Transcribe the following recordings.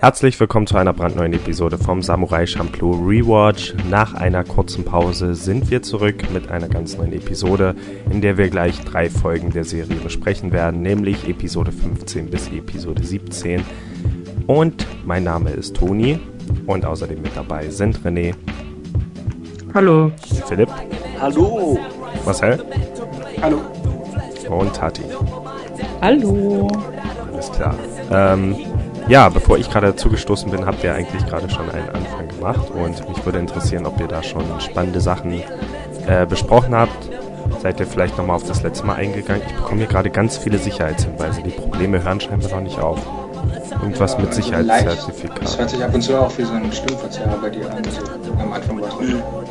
Herzlich willkommen zu einer brandneuen Episode vom Samurai Champloo Rewatch. Nach einer kurzen Pause sind wir zurück mit einer ganz neuen Episode, in der wir gleich drei Folgen der Serie besprechen werden, nämlich Episode 15 bis Episode 17. Und mein Name ist Toni und außerdem mit dabei sind René. Hallo. Philipp. Hallo. Marcel. Hallo. Und Tati. Hallo. Alles klar. Ähm, ja, bevor ich gerade zugestoßen bin, habt ihr eigentlich gerade schon einen Anfang gemacht und mich würde interessieren, ob ihr da schon spannende Sachen äh, besprochen habt. Seid ihr vielleicht nochmal auf das letzte Mal eingegangen? Ich bekomme hier gerade ganz viele Sicherheitshinweise. Die Probleme hören scheinbar noch nicht auf. Irgendwas mit Sicherheitszertifikat. Das hört sich ab und zu auch wie so ein Stimmverzerrer bei dir an. Am Anfang war es.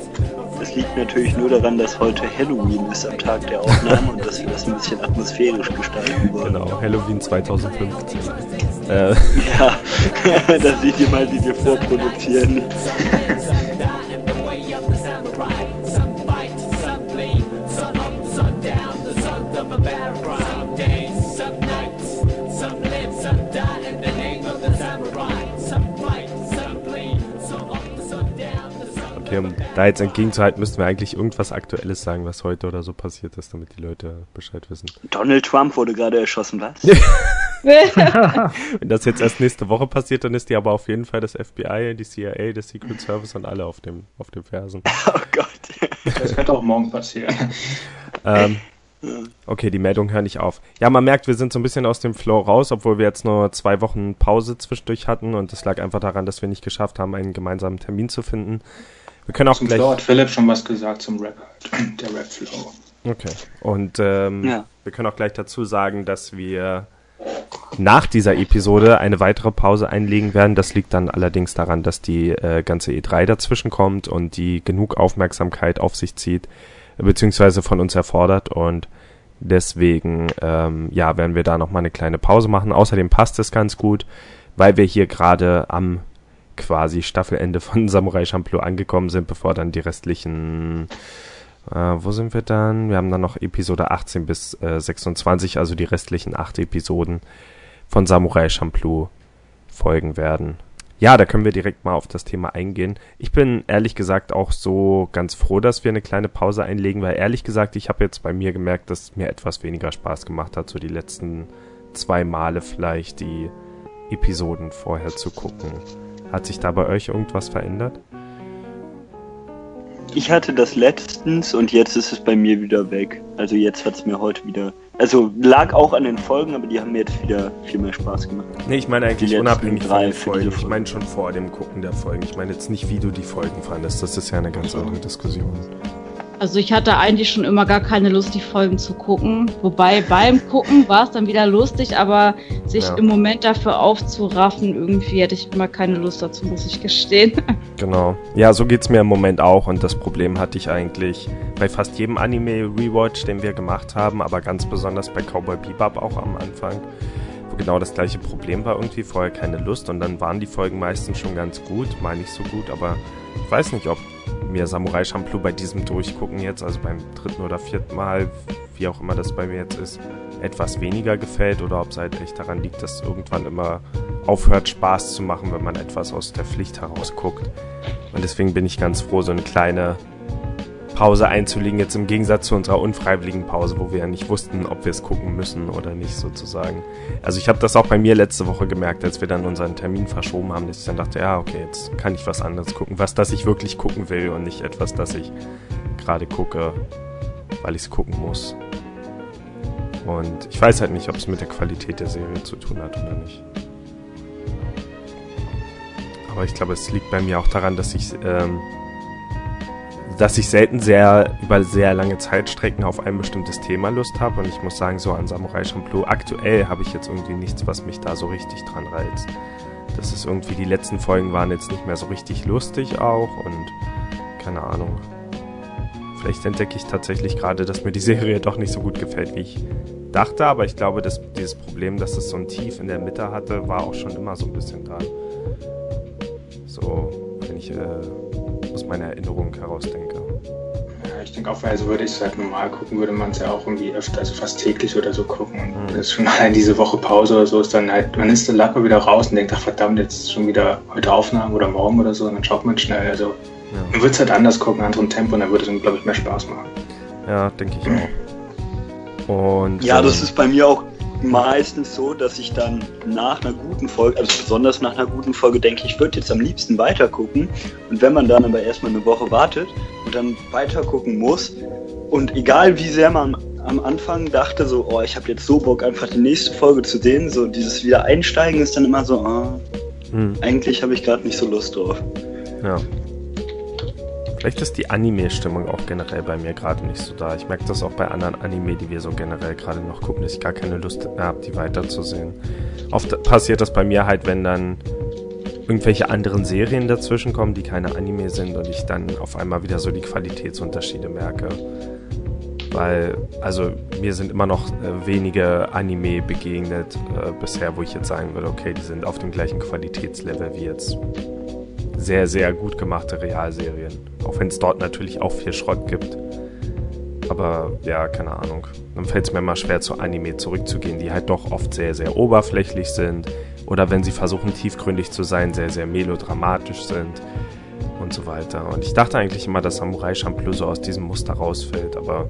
Das liegt natürlich nur daran, dass heute Halloween ist am Tag der Aufnahme und dass wir das ein bisschen atmosphärisch gestalten wollen. Genau, Halloween 2015. Äh, Ja, da seht ihr mal, wie wir vorproduzieren. okay, um da jetzt entgegenzuhalten, müssten wir eigentlich irgendwas Aktuelles sagen, was heute oder so passiert ist, damit die Leute Bescheid wissen. Donald Trump wurde gerade erschossen, was? Wenn das jetzt erst nächste Woche passiert, dann ist die aber auf jeden Fall das FBI, die CIA, der Secret Service und alle auf dem, auf dem Fersen. Oh Gott. Das könnte auch morgen passieren. Ähm, okay, die Meldungen hören nicht auf. Ja, man merkt, wir sind so ein bisschen aus dem Flow raus, obwohl wir jetzt nur zwei Wochen Pause zwischendurch hatten und das lag einfach daran, dass wir nicht geschafft haben, einen gemeinsamen Termin zu finden. Wir können auch Zum gleich. Flow hat Philipp schon was gesagt zum Rap. Der Rap-Flow. Okay. Und ähm, Ja. wir können auch gleich dazu sagen, dass wir nach dieser Episode eine weitere Pause einlegen werden. Das liegt dann allerdings daran, dass die äh, ganze E3 dazwischen kommt und die genug Aufmerksamkeit auf sich zieht, beziehungsweise von uns erfordert. Und deswegen, ähm, ja, werden wir da nochmal eine kleine Pause machen. Außerdem passt es ganz gut, weil wir hier gerade am quasi Staffelende von Samurai Champloo angekommen sind, bevor dann die restlichen äh, wo sind wir dann? Wir haben dann noch Episode 18 bis äh, 26, also die restlichen acht Episoden von Samurai Champloo folgen werden. Ja, da können wir direkt mal auf das Thema eingehen. Ich bin ehrlich gesagt auch so ganz froh, dass wir eine kleine Pause einlegen, weil ehrlich gesagt, ich habe jetzt bei mir gemerkt, dass mir etwas weniger Spaß gemacht hat, so die letzten zwei Male vielleicht die Episoden vorher zu gucken. Hat sich da bei euch irgendwas verändert? Ich hatte das letztens und jetzt ist es bei mir wieder weg. Also jetzt hat es mir heute wieder. Also lag auch an den Folgen, aber die haben mir jetzt wieder viel mehr Spaß gemacht. Nee, ich meine eigentlich unabhängig von den Folgen. Ich meine schon vor dem Gucken der Folgen. Ich meine jetzt nicht, wie du die Folgen fandest. Das ist ja eine ganz andere Diskussion. Also ich hatte eigentlich schon immer gar keine Lust, die Folgen zu gucken. Wobei beim Gucken war es dann wieder lustig, aber sich Ja. im Moment dafür aufzuraffen, irgendwie hätte ich immer keine Lust dazu, muss ich gestehen. Genau. Ja, so geht's mir im Moment auch. Und das Problem hatte ich eigentlich bei fast jedem Anime-Rewatch, den wir gemacht haben, aber ganz besonders bei Cowboy Bebop auch am Anfang, genau das gleiche Problem war irgendwie. Vorher keine Lust und dann waren die Folgen meistens schon ganz gut, mal nicht so gut, aber ich weiß nicht, ob mir Samurai Champloo bei diesem Durchgucken jetzt, also beim dritten oder vierten Mal, wie auch immer das bei mir jetzt ist, etwas weniger gefällt oder ob es halt echt daran liegt, dass irgendwann immer aufhört Spaß zu machen, wenn man etwas aus der Pflicht heraus guckt. Und deswegen bin ich ganz froh, so eine kleine Pause einzulegen, jetzt im Gegensatz zu unserer unfreiwilligen Pause, wo wir ja nicht wussten, ob wir es gucken müssen oder nicht sozusagen. Also ich habe das auch bei mir letzte Woche gemerkt, als wir dann unseren Termin verschoben haben, dass ich dann dachte, ja, okay, jetzt kann ich was anderes gucken. Was, das ich wirklich gucken will und nicht etwas, das ich gerade gucke, weil ich es gucken muss. Und ich weiß halt nicht, ob es mit der Qualität der Serie zu tun hat oder nicht. Aber ich glaube, es liegt bei mir auch daran, dass ich, ähm, dass ich selten sehr über sehr lange Zeitstrecken auf ein bestimmtes Thema Lust habe. Und ich muss sagen, so an Samurai Champloo aktuell habe ich jetzt irgendwie nichts, was mich da so richtig dran reizt. Das ist irgendwie, die letzten Folgen waren jetzt nicht mehr so richtig lustig auch und keine Ahnung. Vielleicht entdecke ich tatsächlich gerade, dass mir die Serie doch nicht so gut gefällt, wie ich dachte, aber ich glaube, dass dieses Problem, dass es so ein Tief in der Mitte hatte, war auch schon immer so ein bisschen da. So, wenn ich äh, aus meiner Erinnerung heraus denke. Ja, ich denke auch, weil so würde ich es halt normal gucken, würde man es ja auch irgendwie öfter, also fast täglich oder so gucken. Und mhm. das ist schon allein diese Woche Pause oder so, ist dann halt, man ist dann locker wieder raus und denkt, ach verdammt, jetzt ist schon wieder heute Aufnahmen oder morgen oder so, und dann schaut man schnell. Also ja. man würde es halt anders gucken, anderen Tempo, und dann würde es dann, glaube ich, mehr Spaß machen. Ja, denke ich auch. Und, ja, das ist bei mir auch meistens so, dass ich dann nach einer guten Folge, also besonders nach einer guten Folge, denke ich, würde jetzt am liebsten weitergucken. Und wenn man dann aber erstmal eine Woche wartet und dann weitergucken muss, und egal wie sehr man am Anfang dachte, so, oh, ich habe jetzt so Bock, einfach die nächste Folge zu sehen, so dieses Wiedereinsteigen ist dann immer so, oh, hm. eigentlich habe ich gerade nicht so Lust drauf. Ja. Vielleicht ist die Anime-Stimmung auch generell bei mir gerade nicht so da. Ich merke das auch bei anderen Anime, die wir so generell gerade noch gucken, dass ich gar keine Lust mehr habe, die weiterzusehen. Oft passiert das bei mir halt, wenn dann irgendwelche anderen Serien dazwischen kommen, die keine Anime sind und ich dann auf einmal wieder so die Qualitätsunterschiede merke. Weil, also mir sind immer noch äh, wenige Anime begegnet äh, bisher, wo ich jetzt sagen würde, okay, die sind auf dem gleichen Qualitätslevel wie jetzt sehr, sehr gut gemachte Realserien. Auch wenn es dort natürlich auch viel Schrott gibt. Aber ja, keine Ahnung. Dann fällt es mir mal schwer, zu Anime zurückzugehen, die halt doch oft sehr, sehr oberflächlich sind. Oder wenn sie versuchen, tiefgründig zu sein, sehr, sehr melodramatisch sind. Und so weiter. Und ich dachte eigentlich immer, dass Samurai Champloo so aus diesem Muster rausfällt. Aber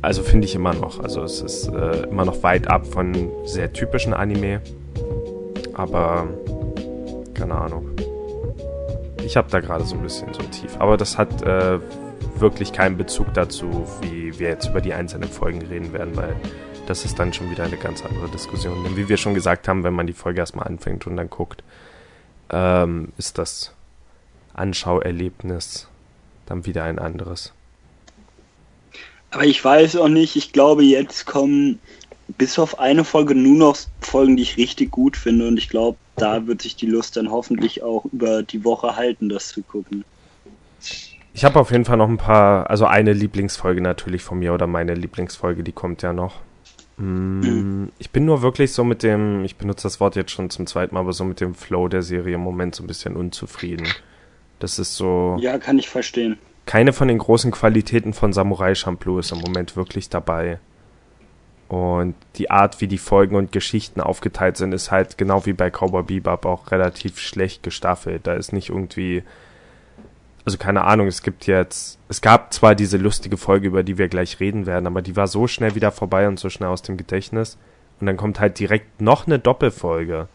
also finde ich immer noch. Also es ist äh, immer noch weit ab von sehr typischen Anime. Aber keine Ahnung ich habe da gerade so ein bisschen so Tief. Aber das hat äh, wirklich keinen Bezug dazu, wie wir jetzt über die einzelnen Folgen reden werden, weil das ist dann schon wieder eine ganz andere Diskussion. Denn wie wir schon gesagt haben, wenn man die Folge erstmal anfängt und dann guckt, ähm, ist das Anschauerlebnis dann wieder ein anderes. Aber ich weiß auch nicht, ich glaube, jetzt kommen bis auf eine Folge nur noch Folgen, die ich richtig gut finde. Und ich glaube, da wird sich die Lust dann hoffentlich auch über die Woche halten, das zu gucken. Ich habe auf jeden Fall noch ein paar, also eine Lieblingsfolge natürlich von mir oder meine Lieblingsfolge, die kommt ja noch. Mm, ich bin nur wirklich so mit dem, ich benutze das Wort jetzt schon zum zweiten Mal, aber so mit dem Flow der Serie im Moment so ein bisschen unzufrieden. Das ist so. Ja, kann ich verstehen. Keine von den großen Qualitäten von Samurai Champloo ist im Moment wirklich dabei. Und die Art, wie die Folgen und Geschichten aufgeteilt sind, ist halt genau wie bei Cowboy Bebop auch relativ schlecht gestaffelt. Da ist nicht irgendwie, also keine Ahnung, es gibt jetzt, es gab zwar diese lustige Folge, über die wir gleich reden werden, aber die war so schnell wieder vorbei und so schnell aus dem Gedächtnis. Und dann kommt halt direkt noch eine Doppelfolge.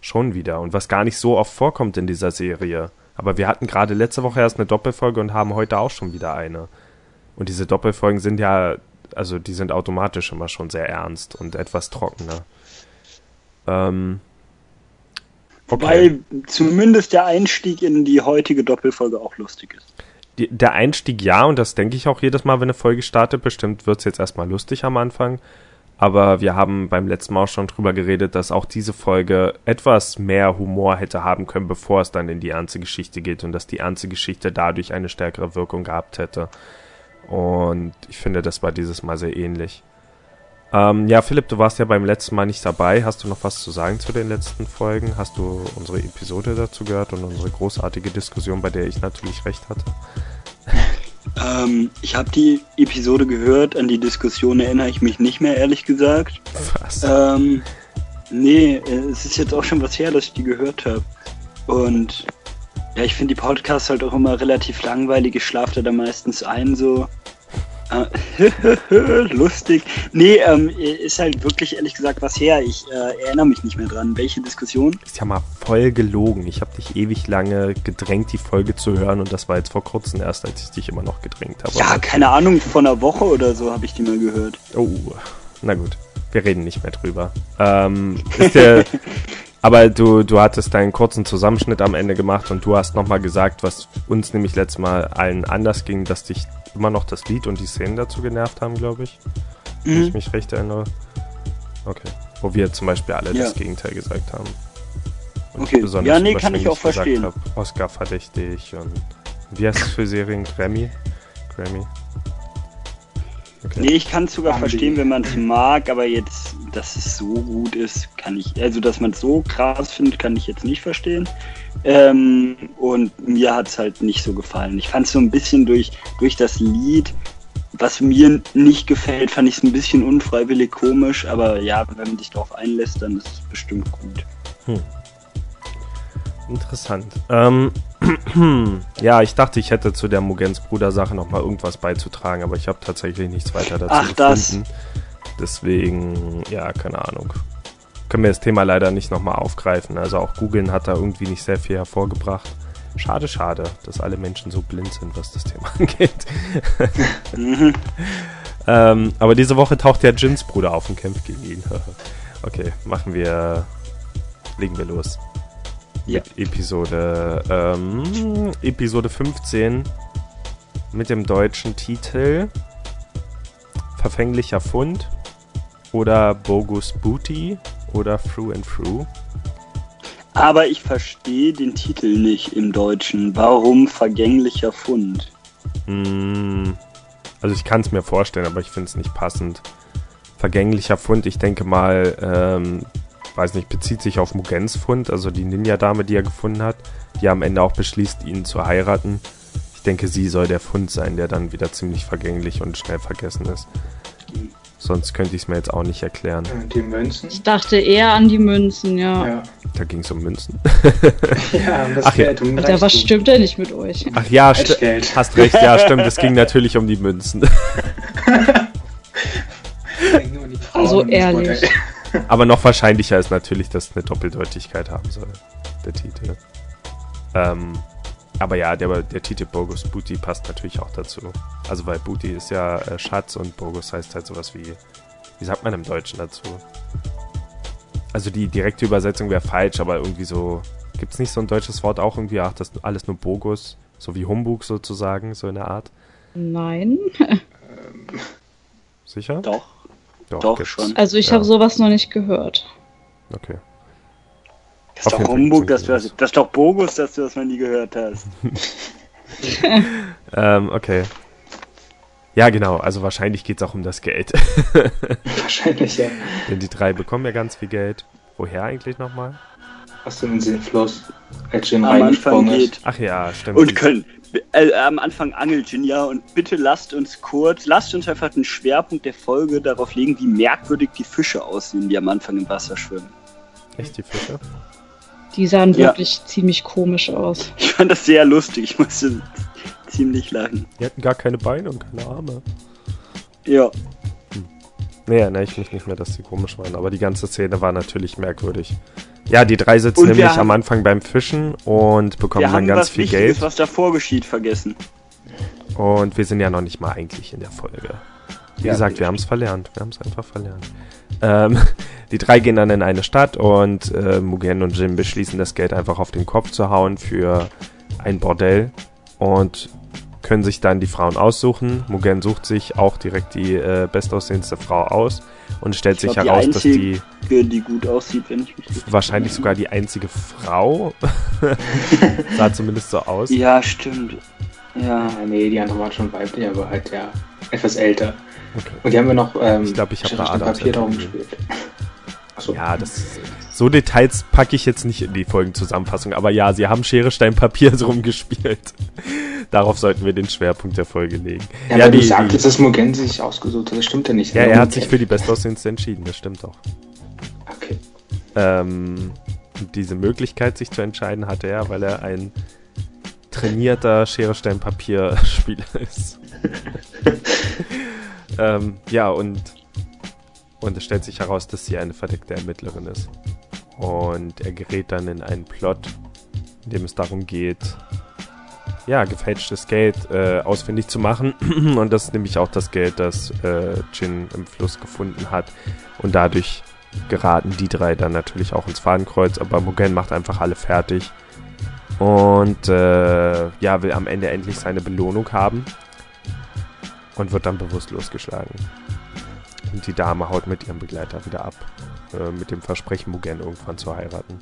Schon wieder. Und was gar nicht so oft vorkommt in dieser Serie. Aber wir hatten gerade letzte Woche erst eine Doppelfolge und haben heute auch schon wieder eine. Und diese Doppelfolgen sind ja also die sind automatisch immer schon sehr ernst und etwas trockener. Ähm, okay. Wobei zumindest der Einstieg in die heutige Doppelfolge auch lustig ist. Die, der Einstieg ja, und das denke ich auch jedes Mal, wenn eine Folge startet. Bestimmt wird es jetzt erstmal lustig am Anfang. Aber wir haben beim letzten Mal auch schon drüber geredet, dass auch diese Folge etwas mehr Humor hätte haben können, bevor es dann in die ernste Geschichte geht und dass die ernste Geschichte dadurch eine stärkere Wirkung gehabt hätte. Und ich finde, das war dieses Mal sehr ähnlich. Ähm, ja, Philipp, du warst ja beim letzten Mal nicht dabei. Hast du noch was zu sagen zu den letzten Folgen? Hast du unsere Episode dazu gehört und unsere großartige Diskussion, bei der ich natürlich recht hatte? Ähm, ich habe die Episode gehört, an die Diskussion erinnere ich mich nicht mehr, ehrlich gesagt. Was? Ähm, nee, es ist jetzt auch schon was her, dass ich die gehört habe. Und ja, ich finde die Podcasts halt auch immer relativ langweilig. Ich schlafe da meistens ein, so. Äh, lustig. Nee, ähm, ist halt wirklich ehrlich gesagt was her. Ich äh, erinnere mich nicht mehr dran. Welche Diskussion? Ist ja mal voll gelogen. Ich habe dich ewig lange gedrängt, die Folge zu hören und das war jetzt vor kurzem erst, als ich dich immer noch gedrängt habe. Ja, keine Ahnung, vor einer Woche oder so habe ich die mal gehört. Oh, na gut. Wir reden nicht mehr drüber. Ähm, ist der, Aber du, du hattest deinen kurzen Zusammenschnitt am Ende gemacht und du hast nochmal gesagt, was uns nämlich letztes Mal allen anders ging, dass dich immer noch das Lied und die Szenen dazu genervt haben, glaube ich. Mhm. Wenn ich mich recht erinnere. Okay. Wo wir zum Beispiel alle ja. das Gegenteil gesagt haben. Und okay. Ja, nee, kann ich auch verstehen. Hab, Oscar verdächtig und wie heißt es für Serien? Grammy? Grammy? Okay. Nee, ich kann es sogar verstehen, wenn man es mag, aber jetzt dass es so gut ist, kann ich, also dass man es so krass findet, kann ich jetzt nicht verstehen. Ähm, und mir hat es halt nicht so gefallen. Ich fand es so ein bisschen durch, durch das Lied, was mir nicht gefällt, fand ich es ein bisschen unfreiwillig komisch, aber ja, wenn man sich darauf einlässt, dann ist es bestimmt gut. Hm. Interessant. Ähm, ja, ich dachte, ich hätte zu der Mugens Bruder-Sache nochmal irgendwas beizutragen, aber ich habe tatsächlich nichts weiter dazu Ach, gefunden. Das. Deswegen, ja, keine Ahnung. Können wir das Thema leider nicht nochmal aufgreifen. Also auch googeln hat da irgendwie nicht sehr viel hervorgebracht. Schade, schade, dass alle Menschen so blind sind, was das Thema angeht. mhm. ähm, aber diese Woche taucht ja Jins Bruder auf und kämpft gegen ihn. okay, machen wir. Legen wir los. Ja. Episode, ähm, Episode 15 mit dem deutschen Titel Verfänglicher Fund oder Bogus Booty oder Through and Through. Aber ich verstehe den Titel nicht im Deutschen. Warum vergänglicher Fund? Mm, also ich kann es mir vorstellen, aber ich finde es nicht passend. Vergänglicher Fund, ich denke mal, ähm, weiß nicht, bezieht sich auf Mugens Fund, also die Ninja-Dame, die er gefunden hat, die am Ende auch beschließt, ihn zu heiraten. Ich denke, sie soll der Fund sein, der dann wieder ziemlich vergänglich und schnell vergessen ist. Sonst könnte ich es mir jetzt auch nicht erklären. Die Münzen? Ich dachte eher an die Münzen, ja. ja. Da ging es um Münzen. ja, das Ach, Geld, um Alter, was stimmt denn nicht mit euch? Ach ja, hast recht, ja, stimmt. Es ging natürlich um die Münzen. also ehrlich. Aber noch wahrscheinlicher ist natürlich, dass es eine Doppeldeutigkeit haben soll, der Titel. Ähm, aber ja, der, der Titel Bogus Booty passt natürlich auch dazu. Also weil Booty ist ja äh, Schatz und Bogus heißt halt sowas wie, wie sagt man im Deutschen dazu? Also die direkte Übersetzung wäre falsch, aber irgendwie so, gibt es nicht so ein deutsches Wort auch irgendwie, ach, das ist alles nur Bogus, so wie Humbug sozusagen, so in der Art? Nein. Sicher? Doch. Doch, Doch schon. Also ich ja. habe sowas noch nicht gehört. Okay. Das ist doch Humbug, dass du das, das ist doch Bogus, dass du das noch nie gehört hast. ähm, okay. Ja, genau. Also wahrscheinlich geht es auch um das Geld. wahrscheinlich, ja. Denn die drei bekommen ja ganz viel Geld. Woher eigentlich nochmal? Aus dem Sinnfluss. Als Jin Am Anfang geht. Ach ja, stimmt. Und können. Äh, am Anfang angelt ja und bitte lasst uns kurz, lasst uns einfach den Schwerpunkt der Folge darauf legen, wie merkwürdig die Fische aussehen, die am Anfang im Wasser schwimmen. Echt die Fische? Die sahen ja. wirklich ziemlich komisch aus. Ich fand das sehr lustig. Ich musste ziemlich lachen. Die hatten gar keine Beine und keine Arme. Ja. Nee, erinnere ich mich nicht mehr, dass die komisch waren. Aber die ganze Szene war natürlich merkwürdig. Ja, die drei sitzen und nämlich am Anfang beim Fischen und bekommen dann ganz viel Wichtiges, Geld. was davor geschieht, vergessen. Und wir sind ja noch nicht mal eigentlich in der Folge. Wie ja, gesagt, wir haben es verlernt. Wir haben es einfach verlernt. Ähm, die drei gehen dann in eine Stadt und äh, Mugen und Jim beschließen, das Geld einfach auf den Kopf zu hauen für ein Bordell und können sich dann die Frauen aussuchen. Mugen sucht sich auch direkt die äh, bestaussehendste Frau aus und stellt sich glaub, heraus, die einzige, dass die, die gut aussieht, wenn ich mich wahrscheinlich sogar die einzige Frau sah zumindest so aus. Ja, stimmt. Ja. nee, die andere war schon weiblich, aber halt ja etwas älter. Okay. Und die haben wir noch ähm, ich glaube, ich habe da Papier darum gespielt. Achso. Ja, das so Details packe ich jetzt nicht in die Folgenzusammenfassung, aber ja, sie haben Schere, Stein, Papier drum gespielt. Darauf sollten wir den Schwerpunkt der Folge legen. Ja, ja die, du sagtest, dass Mugen sich ausgesucht hat, das stimmt ja nicht. Ja, er hat sich für die Bestaussehendste entschieden, das stimmt doch. Okay. Ähm, diese Möglichkeit, sich zu entscheiden, hatte er, weil er ein trainierter Schere, Stein, Papier-Spieler ist. ähm, ja, und und es stellt sich heraus, dass sie eine verdeckte Ermittlerin ist. Und er gerät dann in einen Plot, in dem es darum geht, ja, gefälschtes Geld äh, ausfindig zu machen. Und das ist nämlich auch das Geld, das äh, Jin im Fluss gefunden hat. Und dadurch geraten die drei dann natürlich auch ins Fadenkreuz. Aber Mugen macht einfach alle fertig. Und äh, ja, will am Ende endlich seine Belohnung haben. Und wird dann bewusstlos geschlagen. Und die Dame haut mit ihrem Begleiter wieder ab. Äh, mit dem Versprechen, Mugen irgendwann zu heiraten.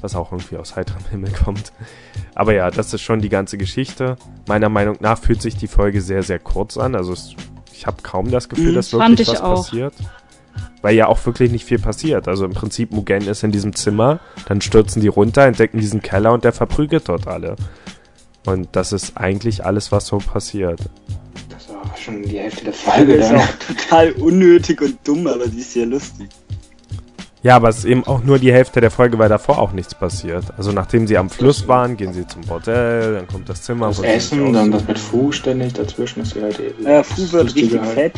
Was auch irgendwie aus heiterem Himmel kommt. Aber ja, das ist schon die ganze Geschichte. Meiner Meinung nach fühlt sich die Folge sehr, sehr kurz an. Also es, ich habe kaum das Gefühl, mhm, dass wirklich was auch. passiert. weil ja auch wirklich nicht viel passiert. Also im Prinzip Mugen ist in diesem Zimmer, dann stürzen die runter, entdecken diesen Keller und der verprügelt dort alle. Und das ist eigentlich alles, was so passiert. Das war schon die Hälfte der Folge. Das ist dann. auch total unnötig und dumm, aber sie ist sehr lustig. Ja, aber es ist eben auch nur die Hälfte der Folge, weil davor auch nichts passiert. Also nachdem sie am Fluss waren, gehen sie zum Bordell, dann kommt das Zimmer. Das sie Essen, dann das mit Fu ständig dazwischen ist ja halt eben. Äh, Fu wird richtig halt. fett.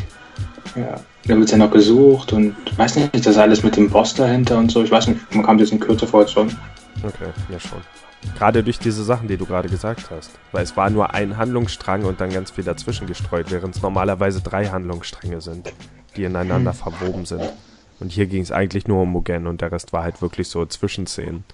Ja. Dann wird ja noch gesucht und ich weiß nicht, das alles mit dem Boss dahinter und so. Ich weiß nicht, man kam jetzt in Kürze vor als schon. Okay, ja schon. Gerade durch diese Sachen, die du gerade gesagt hast. Weil es war nur ein Handlungsstrang und dann ganz viel dazwischen gestreut, während es normalerweise drei Handlungsstränge sind, die ineinander verwoben sind. Und hier ging es eigentlich nur um Mugen und der Rest war halt wirklich so Zwischenszenen.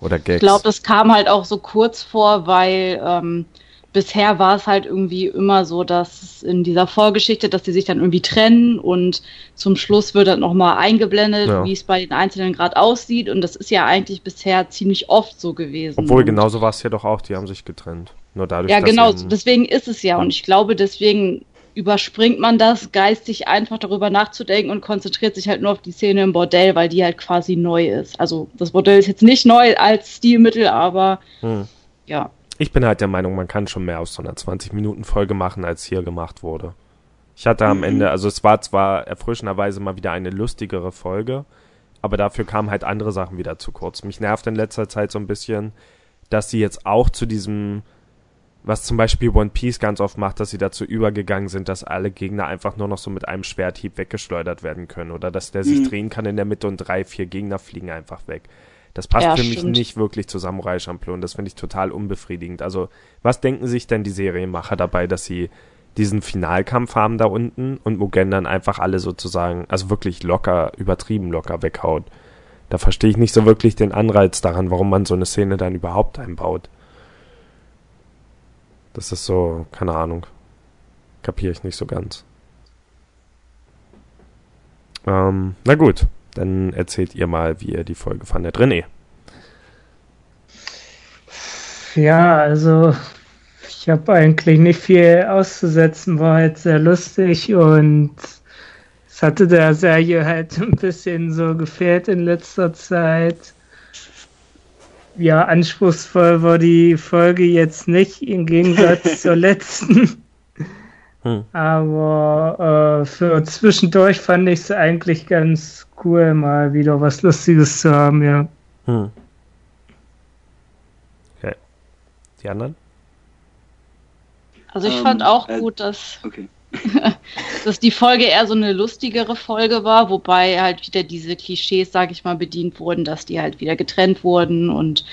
Oder Gags. Ich glaube, das kam halt auch so kurz vor, weil ähm, bisher war es halt irgendwie immer so, dass in dieser Vorgeschichte, dass die sich dann irgendwie trennen und zum Schluss wird dann nochmal eingeblendet, Ja. wie es bei den Einzelnen gerade aussieht. Und das ist ja eigentlich bisher ziemlich oft so gewesen. Obwohl, genauso war es hier doch auch, die haben sich getrennt. Nur dadurch, Ja, genau, deswegen ist es ja. Und ich glaube, deswegen überspringt man das, geistig einfach darüber nachzudenken und konzentriert sich halt nur auf die Szene im Bordell, weil die halt quasi neu ist. Also das Bordell ist jetzt nicht neu als Stilmittel, aber Hm. ja. Ich bin halt der Meinung, man kann schon mehr aus so einer 20-Minuten-Folge machen, als hier gemacht wurde. Ich hatte am Ende, also es war zwar erfrischenderweise mal wieder eine lustigere Folge, aber dafür kamen halt andere Sachen wieder zu kurz. Mich nervt in letzter Zeit so ein bisschen, dass sie jetzt auch zu diesem, was zum Beispiel One Piece ganz oft macht, dass sie dazu übergegangen sind, dass alle Gegner einfach nur noch so mit einem Schwerthieb weggeschleudert werden können oder dass der sich Mhm. drehen kann in der Mitte und drei, vier Gegner fliegen einfach weg. Das passt Ja, für mich stimmt. nicht wirklich zu Samurai Champloo und das finde ich total unbefriedigend. Also, was denken sich denn die Serienmacher dabei, dass sie diesen Finalkampf haben da unten und Mugen dann einfach alle sozusagen, also wirklich locker, übertrieben locker weghaut? Da verstehe ich nicht so wirklich den Anreiz daran, warum man so eine Szene dann überhaupt einbaut. Das ist so, keine Ahnung. Kapiere ich nicht so ganz. Ähm, na gut, dann erzählt ihr mal, wie ihr die Folge fandet. René. Ja, also ich habe eigentlich nicht viel auszusetzen, war halt sehr lustig und es hatte der Serie halt ein bisschen so gefehlt in letzter Zeit. Ja, anspruchsvoll war die Folge jetzt nicht im Gegensatz zur letzten. Hm. Aber äh, für zwischendurch fand ich es eigentlich ganz cool, mal wieder was Lustiges zu haben, ja. Hm. Okay. Die anderen? Also ich Ähm, fand auch äh, gut, dass, Okay. dass die Folge eher so eine lustigere Folge war, wobei halt wieder diese Klischees, sag ich mal, bedient wurden, dass die halt wieder getrennt wurden und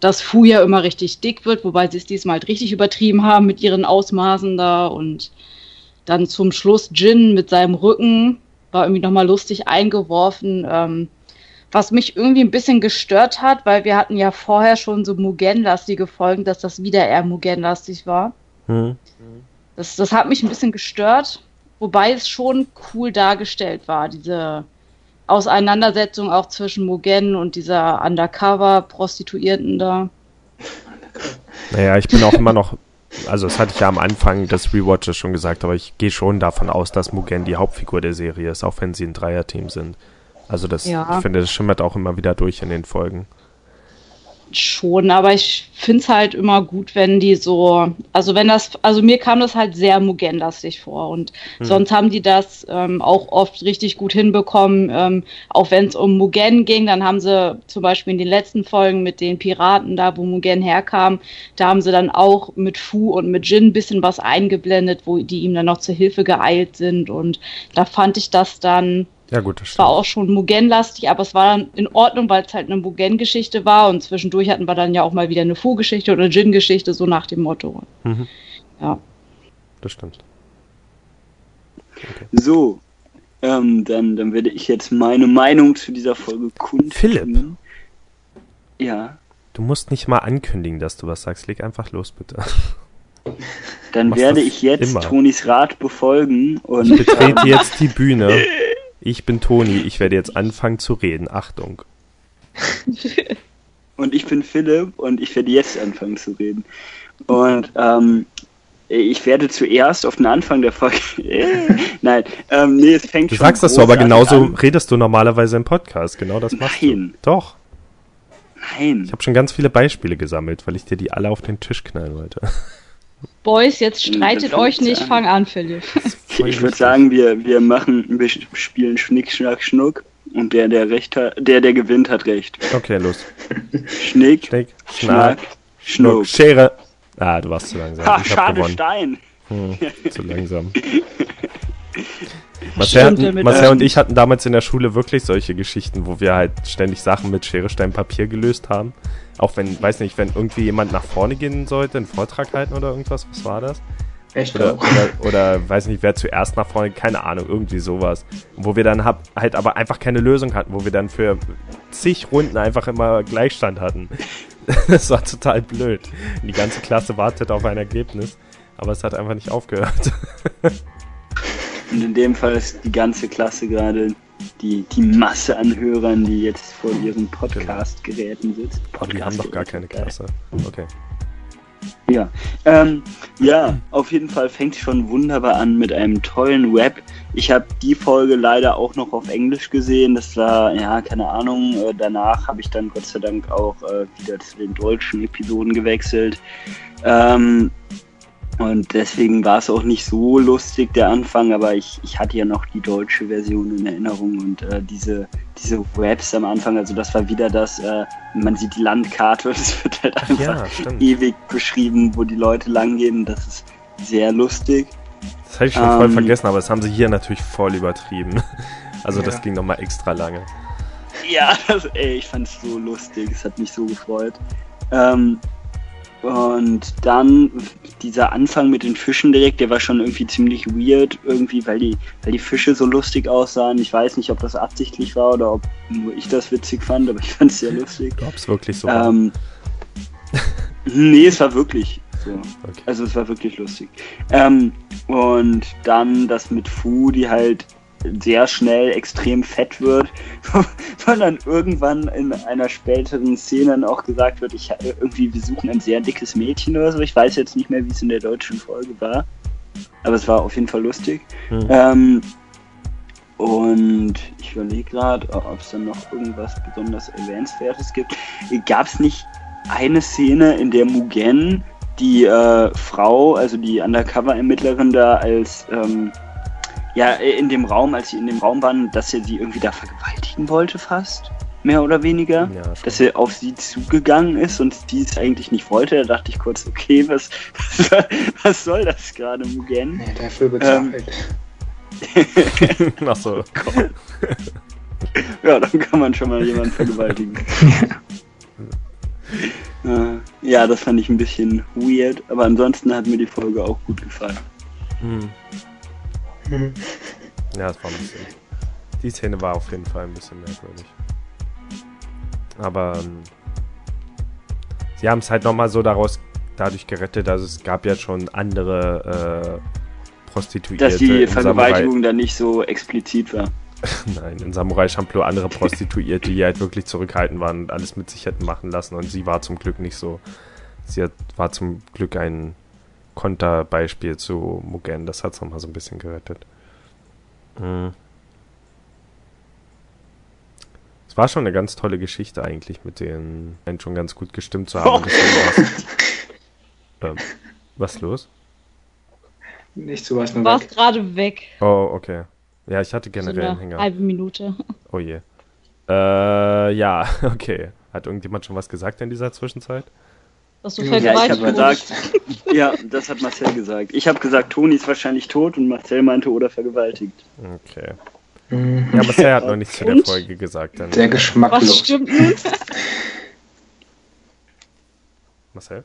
dass Fu ja immer richtig dick wird, wobei sie es diesmal halt richtig übertrieben haben mit ihren Ausmaßen da und dann zum Schluss Jin mit seinem Rücken war irgendwie nochmal lustig eingeworfen. Ähm, was mich irgendwie ein bisschen gestört hat, weil wir hatten ja vorher schon so Mugen-lastige Folgen, dass das wieder eher Mugen-lastig war. Hm. Das, das hat mich ein bisschen gestört, wobei es schon cool dargestellt war, diese Auseinandersetzung auch zwischen Mugen und dieser Undercover-Prostituierten da. Naja, ich bin auch immer noch, also das hatte ich ja am Anfang des Rewatches schon gesagt, aber ich gehe schon davon aus, dass Mugen die Hauptfigur der Serie ist, auch wenn sie ein Dreierteam sind. Also das, Ja. ich finde, das schimmert auch immer wieder durch in den Folgen. Schon, aber ich finde es halt immer gut, wenn die so, also wenn das, also mir kam das halt sehr Mugen-lastig vor und sonst haben die das ähm, auch oft richtig gut hinbekommen. Ähm, auch wenn es um Mugen ging, dann haben sie zum Beispiel in den letzten Folgen mit den Piraten da, wo Mugen herkam, da haben sie dann auch mit Fu und mit Jin ein bisschen was eingeblendet, wo die ihm dann noch zur Hilfe geeilt sind und da fand ich das dann Ja gut, das es war stimmt. auch schon Mugen-lastig, aber es war dann in Ordnung, weil es halt eine Mugen-Geschichte war und zwischendurch hatten wir dann ja auch mal wieder eine Fu-Geschichte oder Jin-Geschichte, so nach dem Motto. Mhm. Ja. Das stimmt. So, ähm, dann, dann werde ich jetzt meine Meinung zu dieser Folge kundtun. Philipp. Ja, Du musst nicht mal ankündigen, dass du was sagst. Leg einfach los, bitte. dann Machst werde ich jetzt immer. Tonis Rat befolgen Ich und betrete jetzt die Bühne. Ich bin Toni. Ich werde jetzt anfangen zu reden. Achtung. Und ich bin Philipp und ich werde jetzt anfangen zu reden. Und ähm, ich werde zuerst auf den Anfang der Folge. Nein, ähm, nee, es fängt Du schon sagst das so, aber genauso an. redest du normalerweise im Podcast. Genau das machst Nein. du. Doch. Nein. Ich habe schon ganz viele Beispiele gesammelt, weil ich dir die alle auf den Tisch knallen wollte. Boys, jetzt Hm, streitet euch nicht, an. fang an, Philipp. Ich würde sagen, wir, wir machen, wir spielen Schnick, Schnack, Schnuck und der, der recht hat, der, der gewinnt, hat recht. Okay, los. Schnick, Schnick, Schnack, Schnack, Schnuck. Schnuck, Schere. Ah, du warst zu langsam. Ha, ich hab schade gewonnen. Stein. Hm, zu langsam. Marcel, hatten, Marcel ähm, und ich hatten damals in der Schule wirklich solche Geschichten, wo wir halt ständig Sachen mit Schere, Stein, Papier gelöst haben. Auch wenn, weiß nicht, wenn irgendwie jemand nach vorne gehen sollte, einen Vortrag halten oder irgendwas, was war das? Echt Oder, oder, oder weiß nicht, wer zuerst nach vorne, keine Ahnung, irgendwie sowas. Wo wir dann hab, halt aber einfach keine Lösung hatten, wo wir dann für zig Runden einfach immer Gleichstand hatten. Das war total blöd. Die ganze Klasse wartet auf ein Ergebnis, aber es hat einfach nicht aufgehört. Und in dem Fall ist die ganze Klasse gerade die, die Masse an Hörern, die jetzt vor ihren Podcast-Geräten sitzt. Aber wir haben doch gar keine Klasse. Okay. Ja, ähm, ja, auf jeden Fall fängt es schon wunderbar an mit einem tollen Rap. Ich habe die Folge leider auch noch auf Englisch gesehen. Das war, ja, keine Ahnung. Äh, danach habe ich dann Gott sei Dank auch äh, wieder zu den deutschen Episoden gewechselt. Ähm, und deswegen war es auch nicht so lustig, der Anfang, aber ich, ich hatte ja noch die deutsche Version in Erinnerung und äh, diese, diese Raps am Anfang, also das war wieder das, äh, man sieht die Landkarte und es wird halt einfach Ja, ewig beschrieben, wo die Leute langgehen. Das ist sehr lustig. Das hatte ich schon voll Ähm, vergessen, aber das haben sie hier natürlich voll übertrieben. Also das Ja. ging nochmal extra lange. Ja, das, ey, ich fand's so lustig. Es hat mich so gefreut. Ähm, und dann dieser Anfang mit den Fischen direkt, der war schon irgendwie ziemlich weird, irgendwie, weil die, weil die Fische so lustig aussahen. Ich weiß nicht, ob das absichtlich war oder ob nur ich das witzig fand, aber ich fand's sehr lustig. Ob es wirklich so war. Ähm, nee, es war wirklich so. Okay. Also es war wirklich lustig. Ähm, und dann das mit Fu, die halt sehr schnell extrem fett wird, weil dann irgendwann in einer späteren Szene dann auch gesagt wird, ich irgendwie wir suchen ein sehr dickes Mädchen oder so. Ich weiß jetzt nicht mehr, wie es in der deutschen Folge war, aber es war auf jeden Fall lustig. Hm. Ähm, und ich überlege gerade, ob es dann noch irgendwas besonders Erwähnenswertes gibt. Gab es nicht eine Szene, in der Mugen die äh, Frau, also die Undercover-Ermittlerin da als, ähm, ja, in dem Raum, als sie in dem Raum waren, dass er sie irgendwie da vergewaltigen wollte fast? Mehr oder weniger? Ja, dass er auf sie zugegangen ist und die es eigentlich nicht wollte. Da dachte ich kurz, okay, was, was, was soll das gerade, Mugen? Nee, dafür bezahlt. Ach so. Ja, dann kann man schon mal jemanden vergewaltigen. Äh, ja, das fand ich ein bisschen weird, aber ansonsten hat mir die Folge auch gut gefallen. Hm. Ja, das war ein bisschen. Die Szene war auf jeden Fall ein bisschen merkwürdig. Aber ähm, sie haben es halt nochmal so daraus dadurch gerettet, dass es gab ja schon andere äh, Prostituierte. Dass die Vergewaltigung dann nicht so explizit war. Samurai, nein, in Samurai Champloo andere Prostituierte, die halt wirklich zurückhaltend waren und alles mit sich hätten machen lassen und sie war zum Glück nicht so. Sie hat, war zum Glück ein Konterbeispiel zu Mugen, das hat es nochmal so ein bisschen gerettet. Mhm. Es war schon eine ganz tolle Geschichte eigentlich, mit den einen schon ganz gut gestimmt zu haben. Oh. War's- ähm, was ist los? Nicht so was Du nur warst weg. gerade weg. Oh, okay. Ja, ich hatte So generell einen eine Hänger. halbe Minute. Oh je. Äh, ja, okay. Hat irgendjemand schon was gesagt in dieser Zwischenzeit? Dass du Ja, Ja, vergewaltigt habe wurdest. gesagt, ja, das hat Marcel gesagt. Ich habe gesagt, Toni ist wahrscheinlich tot und Marcel meinte oder vergewaltigt. Okay. Mhm. Ja, Marcel hat noch nichts zu der? Folge gesagt. Dann, Sehr Was geschmacklos. stimmt nun? Marcel?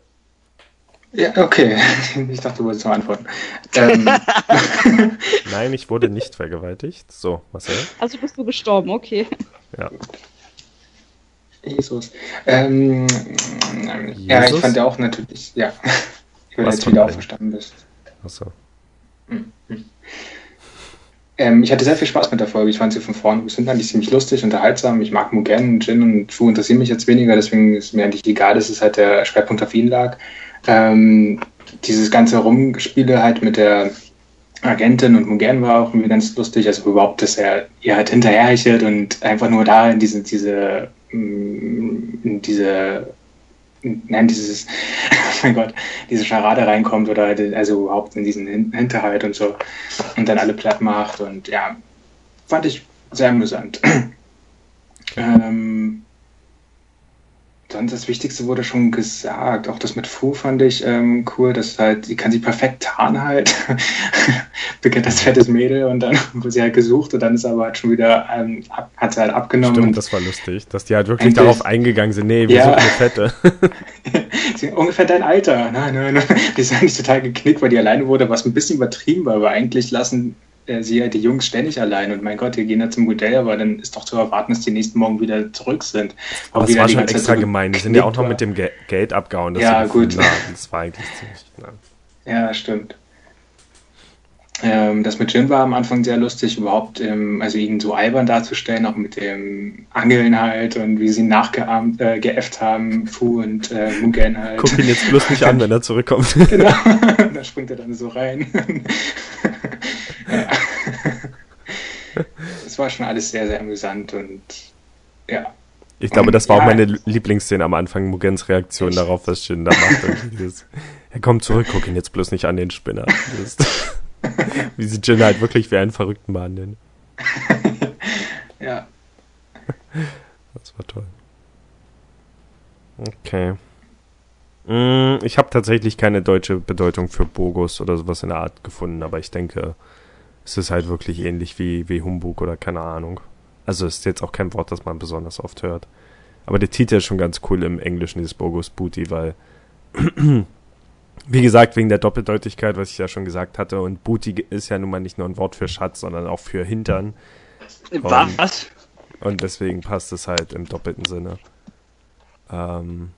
Ja, okay. Ich dachte, du wolltest noch antworten. Ähm, Nein, ich wurde nicht vergewaltigt. So, Marcel? Also bist du gestorben, okay. Ja. Jesus. Ähm, ja, ich Jesus? fand ja auch natürlich, ja. Wenn du jetzt wieder allen? auferstanden bist. Achso. Ähm, ich hatte sehr viel Spaß mit der Folge. Ich fand sie von vorne bis hinten eigentlich ziemlich lustig, unterhaltsam. Ich mag Mugen, Jin und Fu interessieren mich jetzt weniger, deswegen ist mir eigentlich egal, dass es halt der Schwerpunkt auf ihn lag. Ähm, dieses ganze Rumgespiele halt mit der Agentin und Mugen war auch irgendwie ganz lustig. Also überhaupt, dass er ihr halt hinterherhechelt und einfach nur da in diese, diese, diese, nein, dieses, oh mein Gott, diese Scharade reinkommt oder also überhaupt in diesen Hinterhalt und so und dann alle platt macht und ja, fand ich sehr amüsant. ähm, sonst das Wichtigste wurde schon gesagt. Auch das mit Fu fand ich ähm, cool, dass halt, sie kann sich perfekt tarnen halt. Beginnt das fettes Mädel und dann wurde sie halt gesucht und dann ist aber halt schon wieder, ähm, ab, hat sie halt abgenommen. Stimmt, das war lustig, dass die halt wirklich endlich, darauf eingegangen sind, nee, wir ja. sind eine Fette. ungefähr dein Alter. Nein, nein, nein. Die ist eigentlich total geknickt, weil die alleine wurde, was ein bisschen übertrieben war, aber eigentlich lassen sie halt die Jungs ständig allein und mein Gott, die gehen da zum Modell, aber dann ist doch zu erwarten, dass die nächsten Morgen wieder zurück sind. Aber das war schon extra gemein. Die sind ja auch noch mit dem Ge Geld abgehauen. Das ja, gut. Das war eigentlich ziemlich. Na. Ja, stimmt. Ähm, das mit Jin war am Anfang sehr lustig, überhaupt, ähm, also ihn so albern darzustellen, auch mit dem Angeln halt und wie sie nachgeahmt, äh, geäfft haben, Fu und äh, Mugen halt. Guck ihn jetzt bloß nicht an, wenn er zurückkommt. genau, da springt er dann so rein. Es war schon alles sehr, sehr amüsant und ja. Ich glaube, das war ja, auch meine Lieblingsszene am Anfang, Mugens Reaktion echt? darauf, was Shin da macht. dieses, er kommt zurück, guck ihn jetzt bloß nicht an den Spinner. wie sie Jin halt wirklich wie einen Verrückten behandeln. ja. Das war toll. Okay. Mm, ich habe tatsächlich keine deutsche Bedeutung für Bogus oder sowas in der Art gefunden, aber ich denke, es ist halt wirklich ähnlich wie, wie Humbug oder keine Ahnung. Also ist jetzt auch kein Wort, das man besonders oft hört. Aber der Titel ist schon ganz cool im Englischen, dieses Bogus Booty, weil, wie gesagt, wegen der Doppeldeutigkeit, was ich ja schon gesagt hatte, und Booty ist ja nun mal nicht nur ein Wort für Schatz, sondern auch für Hintern. Was? Und, und deswegen passt es halt im doppelten Sinne. Ähm,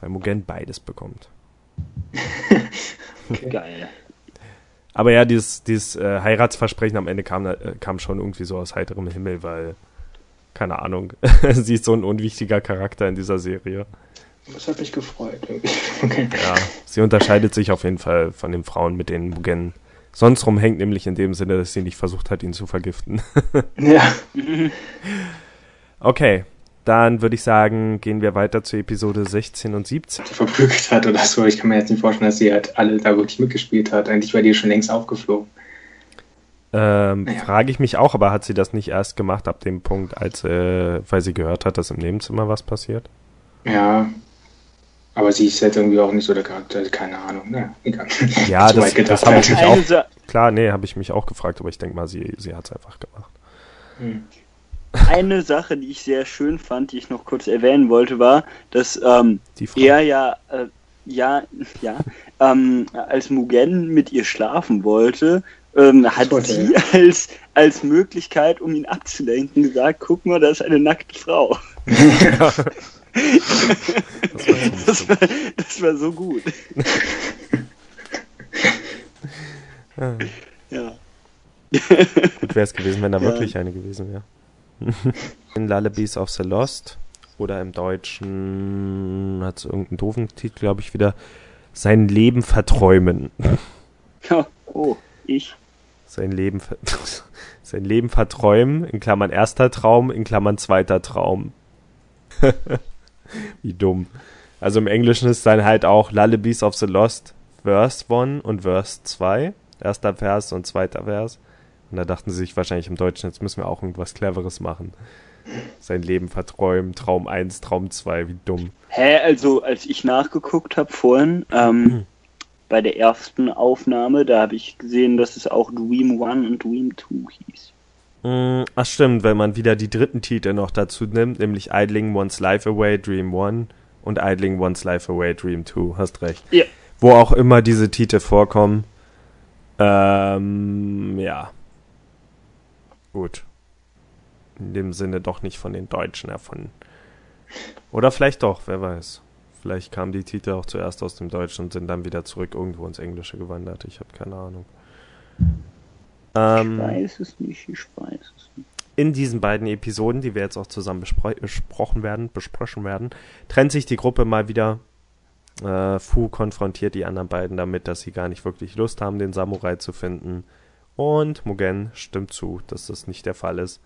weil Mugen beides bekommt. okay. Geil. Aber ja, dieses, dieses äh, Heiratsversprechen am Ende kam, äh, kam schon irgendwie so aus heiterem Himmel, weil, keine Ahnung, sie ist so ein unwichtiger Charakter in dieser Serie. Das hat mich gefreut. Okay. Ja, sie unterscheidet sich auf jeden Fall von den Frauen, mit denen Mugen sonst rumhängt, nämlich in dem Sinne, dass sie nicht versucht hat, ihn zu vergiften. ja. okay, dann würde ich sagen, gehen wir weiter zu Episode 16 und 17. Verprügelt hat oder so. Ich kann mir jetzt nicht vorstellen, dass sie halt alle da wirklich mitgespielt hat. Eigentlich war die schon längst aufgeflogen. Ähm, naja. Frage ich mich auch, aber hat sie das nicht erst gemacht ab dem Punkt, als äh, weil sie gehört hat, dass im Nebenzimmer was passiert? Ja, aber sie ist jetzt irgendwie auch nicht so der Charakter, keine Ahnung. Ne, egal. Ja, das, das habe ich mich auch. Klar, nee, habe ich mich auch gefragt, aber ich denke mal, sie, sie hat es einfach gemacht. Hm. Eine Sache, die ich sehr schön fand, die ich noch kurz erwähnen wollte, war, dass ähm, er ja, äh, ja, ja, ähm, als Mugen mit ihr schlafen wollte, ähm, hat wollte, sie ja. als, als Möglichkeit, um ihn abzulenken, gesagt, guck mal, da ist eine nackte Frau. Ja. das, war, das, war, so gut. ja. ja. Gut wäre es gewesen, wenn da ja. wirklich eine gewesen wäre. in Lullabies of the Lost oder im Deutschen hat es irgendeinen doofen Titel, glaube ich, wieder sein Leben verträumen. Ja, oh, ich. Sein Leben, sein Leben verträumen, in Klammern erster Traum, in Klammern zweiter Traum. Wie dumm. Also im Englischen ist dann halt auch Lullabies of the Lost, Verse 1 und Verse 2. Erster Vers und zweiter Vers. Und da dachten sie sich wahrscheinlich im Deutschen, jetzt müssen wir auch irgendwas Cleveres machen. Sein Leben verträumen, Traum 1, Traum 2, wie dumm. Hä, also als ich nachgeguckt habe vorhin, ähm, hm. bei der ersten Aufnahme, da habe ich gesehen, dass es auch Dream 1 und Dream 2 hieß. Mm, ach stimmt, wenn man wieder die dritten Titel noch dazu nimmt, nämlich Idling One's Life Away, Dream 1 und Idling One's Life Away, Dream 2, hast recht. Ja. Wo auch immer diese Titel vorkommen. Ähm, ja. Gut. In dem Sinne doch nicht von den Deutschen erfunden. Oder vielleicht doch, wer weiß. Vielleicht kamen die Titel auch zuerst aus dem Deutschen und sind dann wieder zurück irgendwo ins Englische gewandert. Ich habe keine Ahnung. Ähm, ich weiß es nicht, ich weiß es nicht. In diesen beiden Episoden, die wir jetzt auch zusammen besprochen werden, besprechen werden, trennt sich die Gruppe mal wieder Äh, Fu konfrontiert die anderen beiden damit, dass sie gar nicht wirklich Lust haben, den Samurai zu finden. Und Mugen stimmt zu, dass das nicht der Fall ist.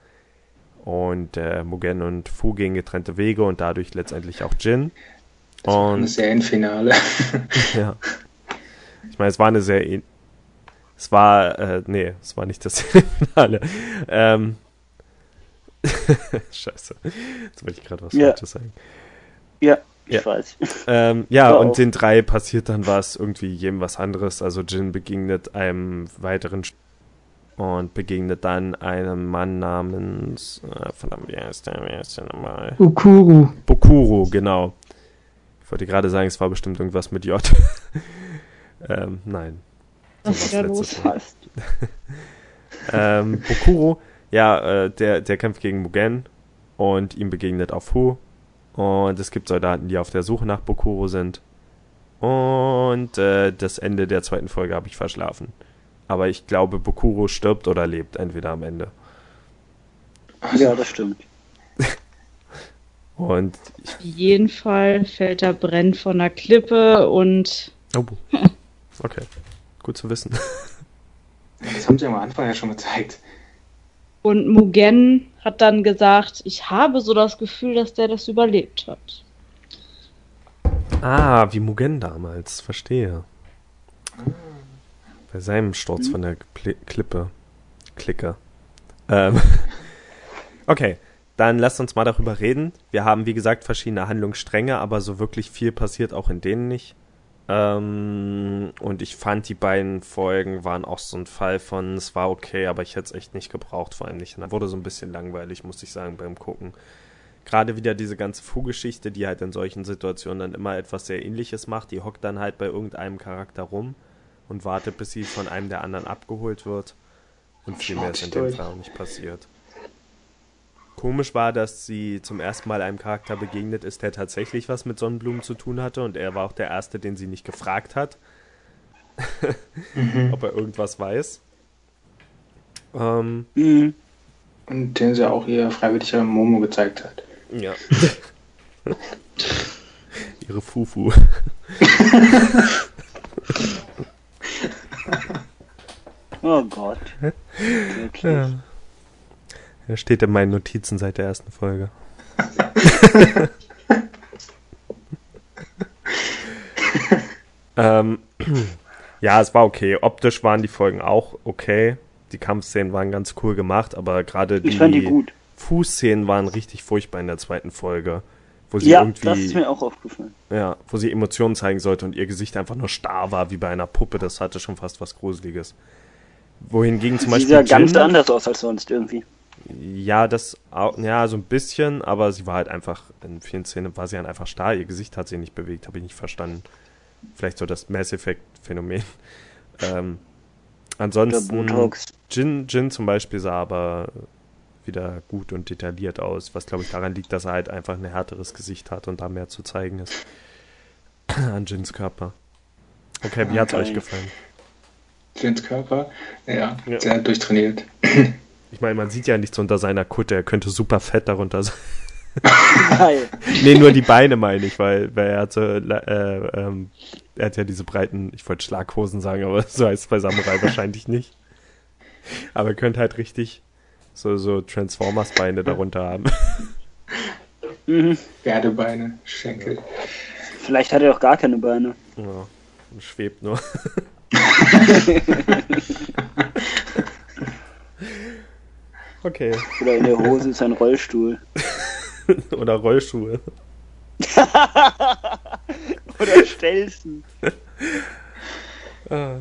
Und äh, Mugen und Fu gehen getrennte Wege und dadurch letztendlich auch Jin. Das war ein Serienfinale. ja. Ich meine, es war eine sehr. Es war, äh, nee, es war nicht das Finale. Ähm. Scheiße. Jetzt wollte ich gerade was Ja. Falsches sagen. Ja, ich Ja. weiß. Ähm, ja, War und auch. den drei passiert dann was, irgendwie jedem was anderes. Also Jin begegnet einem weiteren und begegnet dann einem Mann namens, äh, verdammt, wie heißt der, wie heißt der nochmal? Ukuru. Bokuro, genau. Ich wollte gerade sagen, es war bestimmt irgendwas mit J. ähm, nein. Was ist da los? Mal. Ähm, Bokuro, ja, äh, der, der kämpft gegen Mugen und ihm begegnet auch Fu. Und es gibt Soldaten, die auf der Suche nach Bokuro sind. Und äh, das Ende der zweiten Folge habe ich verschlafen. Aber ich glaube, Bokuro stirbt oder lebt, entweder am Ende. Ja, das stimmt. Und Auf jeden Fall fällt er brennend von der Klippe und Oh. Okay. Gut zu wissen. Das haben sie am Anfang ja schon gezeigt. Und Mugen hat dann gesagt, ich habe so das Gefühl, dass der das überlebt hat. Ah, wie Mugen damals. Verstehe. Bei seinem Sturz von der Pli Klippe. Clique. Ähm. Okay, dann lasst uns mal darüber reden. Wir haben, wie gesagt, verschiedene Handlungsstränge, aber so wirklich viel passiert auch in denen nicht. Ähm, und ich fand, die beiden Folgen waren auch so ein Fall von, es war okay, aber ich hätte es echt nicht gebraucht, vor allem nicht. Und dann wurde so ein bisschen langweilig, muss ich sagen, beim Gucken. Gerade wieder diese ganze Fu-Geschichte, die halt in solchen Situationen dann immer etwas sehr ähnliches macht. Die hockt dann halt bei irgendeinem Charakter rum und wartet, bis sie von einem der anderen abgeholt wird. Und viel mehr ist in dem. Fall auch nicht passiert. Komisch war, dass sie zum ersten Mal einem Charakter begegnet ist, der tatsächlich was mit Sonnenblumen zu tun hatte. Und er war auch der Erste, den sie nicht gefragt hat, ob er irgendwas weiß. Ähm, Mhm. Und den sie auch ihr freiwilliger Momo gezeigt hat. ja. Ihre Fufu. Oh Gott. Wirklich. Ja. Er steht in meinen Notizen seit der ersten Folge. ähm, ja, es war okay. Optisch waren die Folgen auch okay. Die Kampfszenen waren ganz cool gemacht, aber gerade die die. Fußszenen waren richtig furchtbar in der zweiten Folge. Wo sie Ja, irgendwie, das ist mir auch aufgefallen. ja, wo sie Emotionen zeigen sollte und ihr Gesicht einfach nur starr war, wie bei einer Puppe. Das hatte schon fast was Gruseliges. Wohingegen zum Sie Beispiel sah ganz Jin- anders aus als sonst irgendwie. ja, das auch, ja, so ein bisschen, aber sie war halt einfach, in vielen Szenen war sie halt einfach starr, ihr Gesicht hat sie nicht bewegt, habe ich nicht verstanden. Vielleicht so das Mass Effect Phänomen. Ähm, ansonsten. Jin, Jin zum Beispiel sah aber wieder gut und detailliert aus, was glaube ich daran liegt, dass er halt einfach ein härteres Gesicht hat und da mehr zu zeigen ist. An Jins Körper. Okay, wie hat's Okay. euch gefallen? Jins Körper, ja, Ja. sehr durchtrainiert. Ich meine, man sieht ja nichts unter seiner Kutte, er könnte super fett darunter sein. Geil. Nee, nur die Beine meine ich, weil, weil er hatte, äh, ähm, er hat ja diese breiten, ich wollte Schlaghosen sagen, aber so heißt es bei Samurai wahrscheinlich nicht. Aber er könnte halt richtig so, so Transformers-Beine darunter haben. Mhm. Pferdebeine, Schenkel. Vielleicht hat er auch gar keine Beine. Ja, und schwebt nur. okay. Oder in der Hose ist ein Rollstuhl. Oder Rollschuhe. Oder Stelzen. Ah.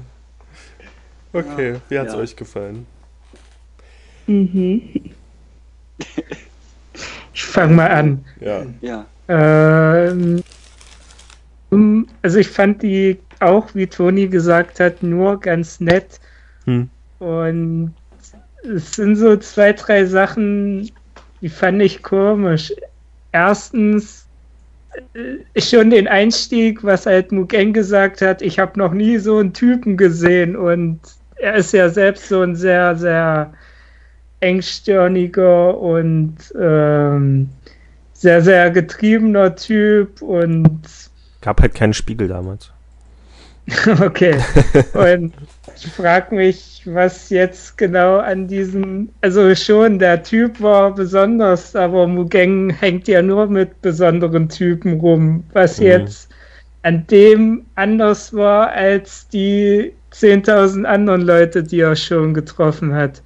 Okay, wie hat's Ja. euch gefallen? Mhm. Ich fange mal an. Ja. Ja. Ähm, also ich fand die auch, wie Toni gesagt hat, nur ganz nett. Hm. Und es sind so zwei, drei Sachen, die fand ich komisch. Erstens äh, schon den Einstieg, was halt Mugen gesagt hat, ich habe noch nie so einen Typen gesehen und er ist ja selbst so ein sehr, sehr engstirniger und ähm, sehr, sehr getriebener Typ und Gab halt keinen Spiegel damals. okay. Und ich frage mich, was jetzt genau an diesem, also schon, der Typ war besonders, aber Mugeng hängt ja nur mit besonderen Typen rum. Was mhm. jetzt an dem anders war als die 10.000 anderen Leute, die er schon getroffen hat.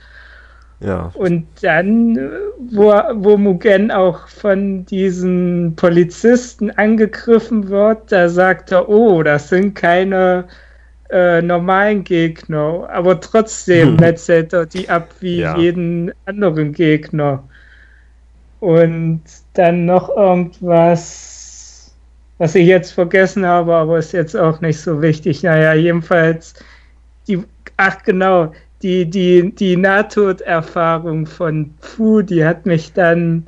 Ja. Und dann, wo, wo Mugen auch von diesen Polizisten angegriffen wird, da sagt er, oh, das sind keine äh, normalen Gegner, aber trotzdem metzelt er die ab wie ja. jeden anderen Gegner. Und dann noch irgendwas, was ich jetzt vergessen habe, aber ist jetzt auch nicht so wichtig. Naja, jedenfalls, die, ach genau, die, die, die Nahtoderfahrung von Fu, die hat mich dann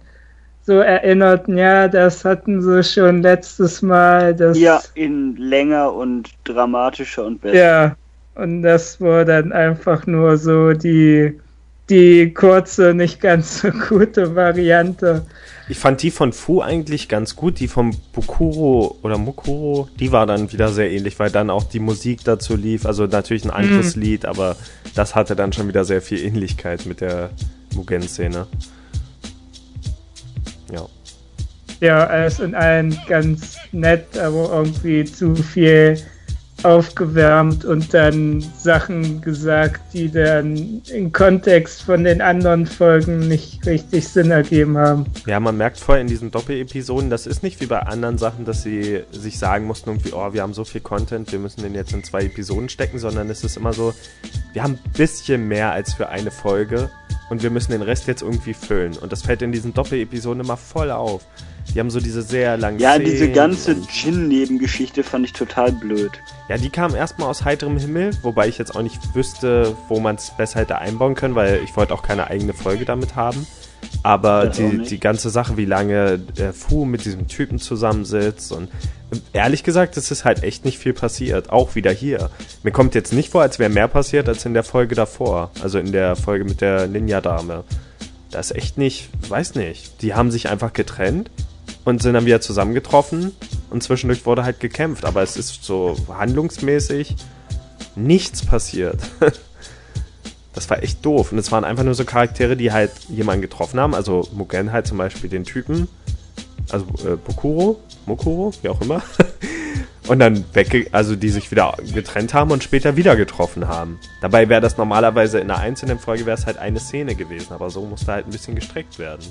so erinnert, ja, das hatten sie schon letztes Mal. Das, ja, in länger und dramatischer und besser. Ja, und das war dann einfach nur so die, die kurze, nicht ganz so gute Variante. Ich fand die von Fu eigentlich ganz gut. Die von Bukuro oder Mukuro, die war dann wieder sehr ähnlich, weil dann auch die Musik dazu lief. Also natürlich ein anderes mhm. Lied, aber das hatte dann schon wieder sehr viel Ähnlichkeit mit der Mugen-Szene. Ja. Ja, alles in allen ganz nett, aber irgendwie zu viel aufgewärmt und dann Sachen gesagt, die dann im Kontext von den anderen Folgen nicht richtig Sinn ergeben haben. Ja, man merkt voll in diesen Doppel-Episoden, das ist nicht wie bei anderen Sachen, dass sie sich sagen mussten, irgendwie, oh, wir haben so viel Content, wir müssen den jetzt in zwei Episoden stecken, sondern es ist immer so, wir haben ein bisschen mehr als für eine Folge und wir müssen den Rest jetzt irgendwie füllen. Und das fällt in diesen Doppel-Episoden immer voll auf. Die haben so diese sehr langen Ja, Szenen diese ganze Jin-Nebengeschichte fand ich total blöd. Ja, die kam erstmal aus heiterem Himmel, wobei ich jetzt auch nicht wüsste, wo man es besser hätte einbauen können, weil ich wollte auch keine eigene Folge damit haben. Aber die, die ganze Sache, wie lange der Fu mit diesem Typen zusammensitzt und ehrlich gesagt, es ist halt echt nicht viel passiert. Auch wieder hier. Mir kommt jetzt nicht vor, als wäre mehr passiert als in der Folge davor. Also in der Folge mit der Ninja-Dame. Da ist echt nicht, weiß nicht. Die haben sich einfach getrennt und sind dann wieder zusammengetroffen und zwischendurch wurde halt gekämpft, aber es ist so handlungsmäßig nichts passiert. das war echt doof und es waren einfach nur so Charaktere, die halt jemanden getroffen haben, also Mugen halt zum Beispiel den Typen, also äh, Bokuro, Mokuro, wie auch immer. und dann wegge also die sich wieder getrennt haben und später wieder getroffen haben. Dabei wäre das normalerweise in einer einzelnen Folge wäre es halt eine Szene gewesen, aber so musste halt ein bisschen gestreckt werden.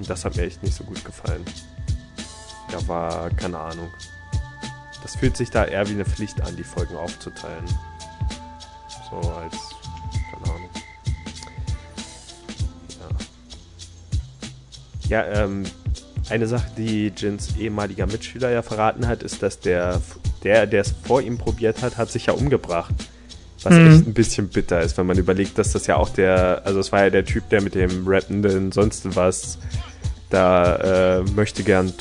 Und das hat mir echt nicht so gut gefallen. Da war, keine Ahnung. Das fühlt sich da eher wie eine Pflicht an, die Folgen aufzuteilen. So als, keine Ahnung. Ja, ja ähm, eine Sache, die Jins ehemaliger Mitschüler ja verraten hat, ist, dass der, der, der es vor ihm probiert hat, hat sich ja umgebracht. Was mhm. echt ein bisschen bitter ist, wenn man überlegt, dass das ja auch der, also es war ja der Typ, der mit dem rappenden sonst was da äh, möchte gern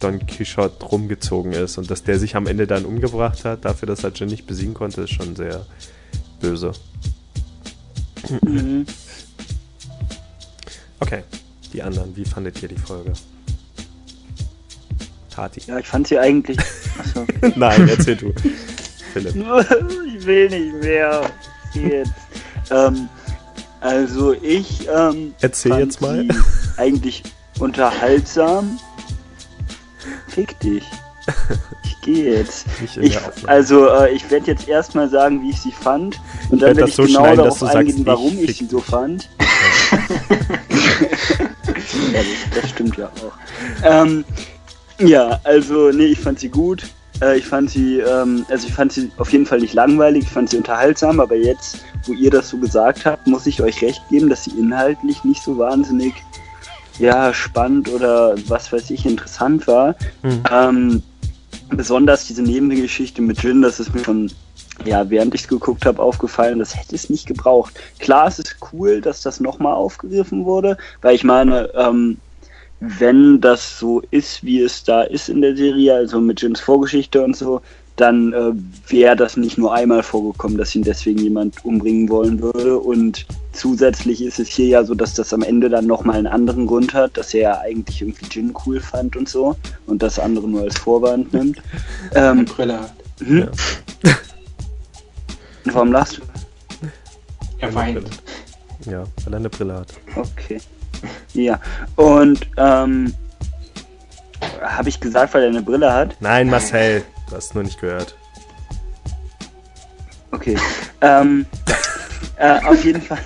Don Quixote rumgezogen ist und dass der sich am Ende dann umgebracht hat, dafür, dass er Jin nicht besiegen konnte, ist schon sehr böse. Mhm. Okay, die anderen, wie fandet ihr die Folge? Tati. Ja, ich fand sie eigentlich. Achso. Nein, erzähl du. Philipp. ich will nicht mehr. Jetzt. Ähm, also ich. Ähm, erzähl jetzt mal. Eigentlich unterhaltsam. Fick dich. Ich gehe jetzt. Ich, also äh, ich werde jetzt erstmal sagen, wie ich sie fand und dann werde ich so genau darauf eingehen, sagst, warum ich, ich sie so fand. das, das, stimmt ja auch. Ähm, ja, also nee, ich fand sie gut. Äh, ich fand sie, ähm, also ich fand sie auf jeden Fall nicht langweilig, ich fand sie unterhaltsam, aber jetzt, wo ihr das so gesagt habt, muss ich euch recht geben, dass sie inhaltlich nicht so wahnsinnig ja, spannend oder was weiß ich, interessant war. Mhm. Ähm, besonders diese Nebengeschichte mit Jin, das ist mir schon, ja, während ich es geguckt habe, aufgefallen, das hätte es nicht gebraucht. Klar, es ist cool, dass das nochmal aufgegriffen wurde, weil ich meine, ähm, wenn das so ist, wie es da ist in der Serie, also mit Jins Vorgeschichte und so, dann äh, wäre das nicht nur einmal vorgekommen, dass ihn deswegen jemand umbringen wollen würde. Und zusätzlich ist es hier ja so, dass das am Ende dann nochmal einen anderen Grund hat, dass er ja eigentlich irgendwie Jin cool fand und so und das andere nur als Vorwand nimmt. Ähm, Brille hat. Hm? Ja. Warum lachst du? Er weint. Ja, weil er eine Brille hat. Okay. Ja, und ähm, habe ich gesagt, weil er eine Brille hat? Nein, Marcel. Du hast nur nicht gehört. Okay. ähm, äh, auf jeden Fall.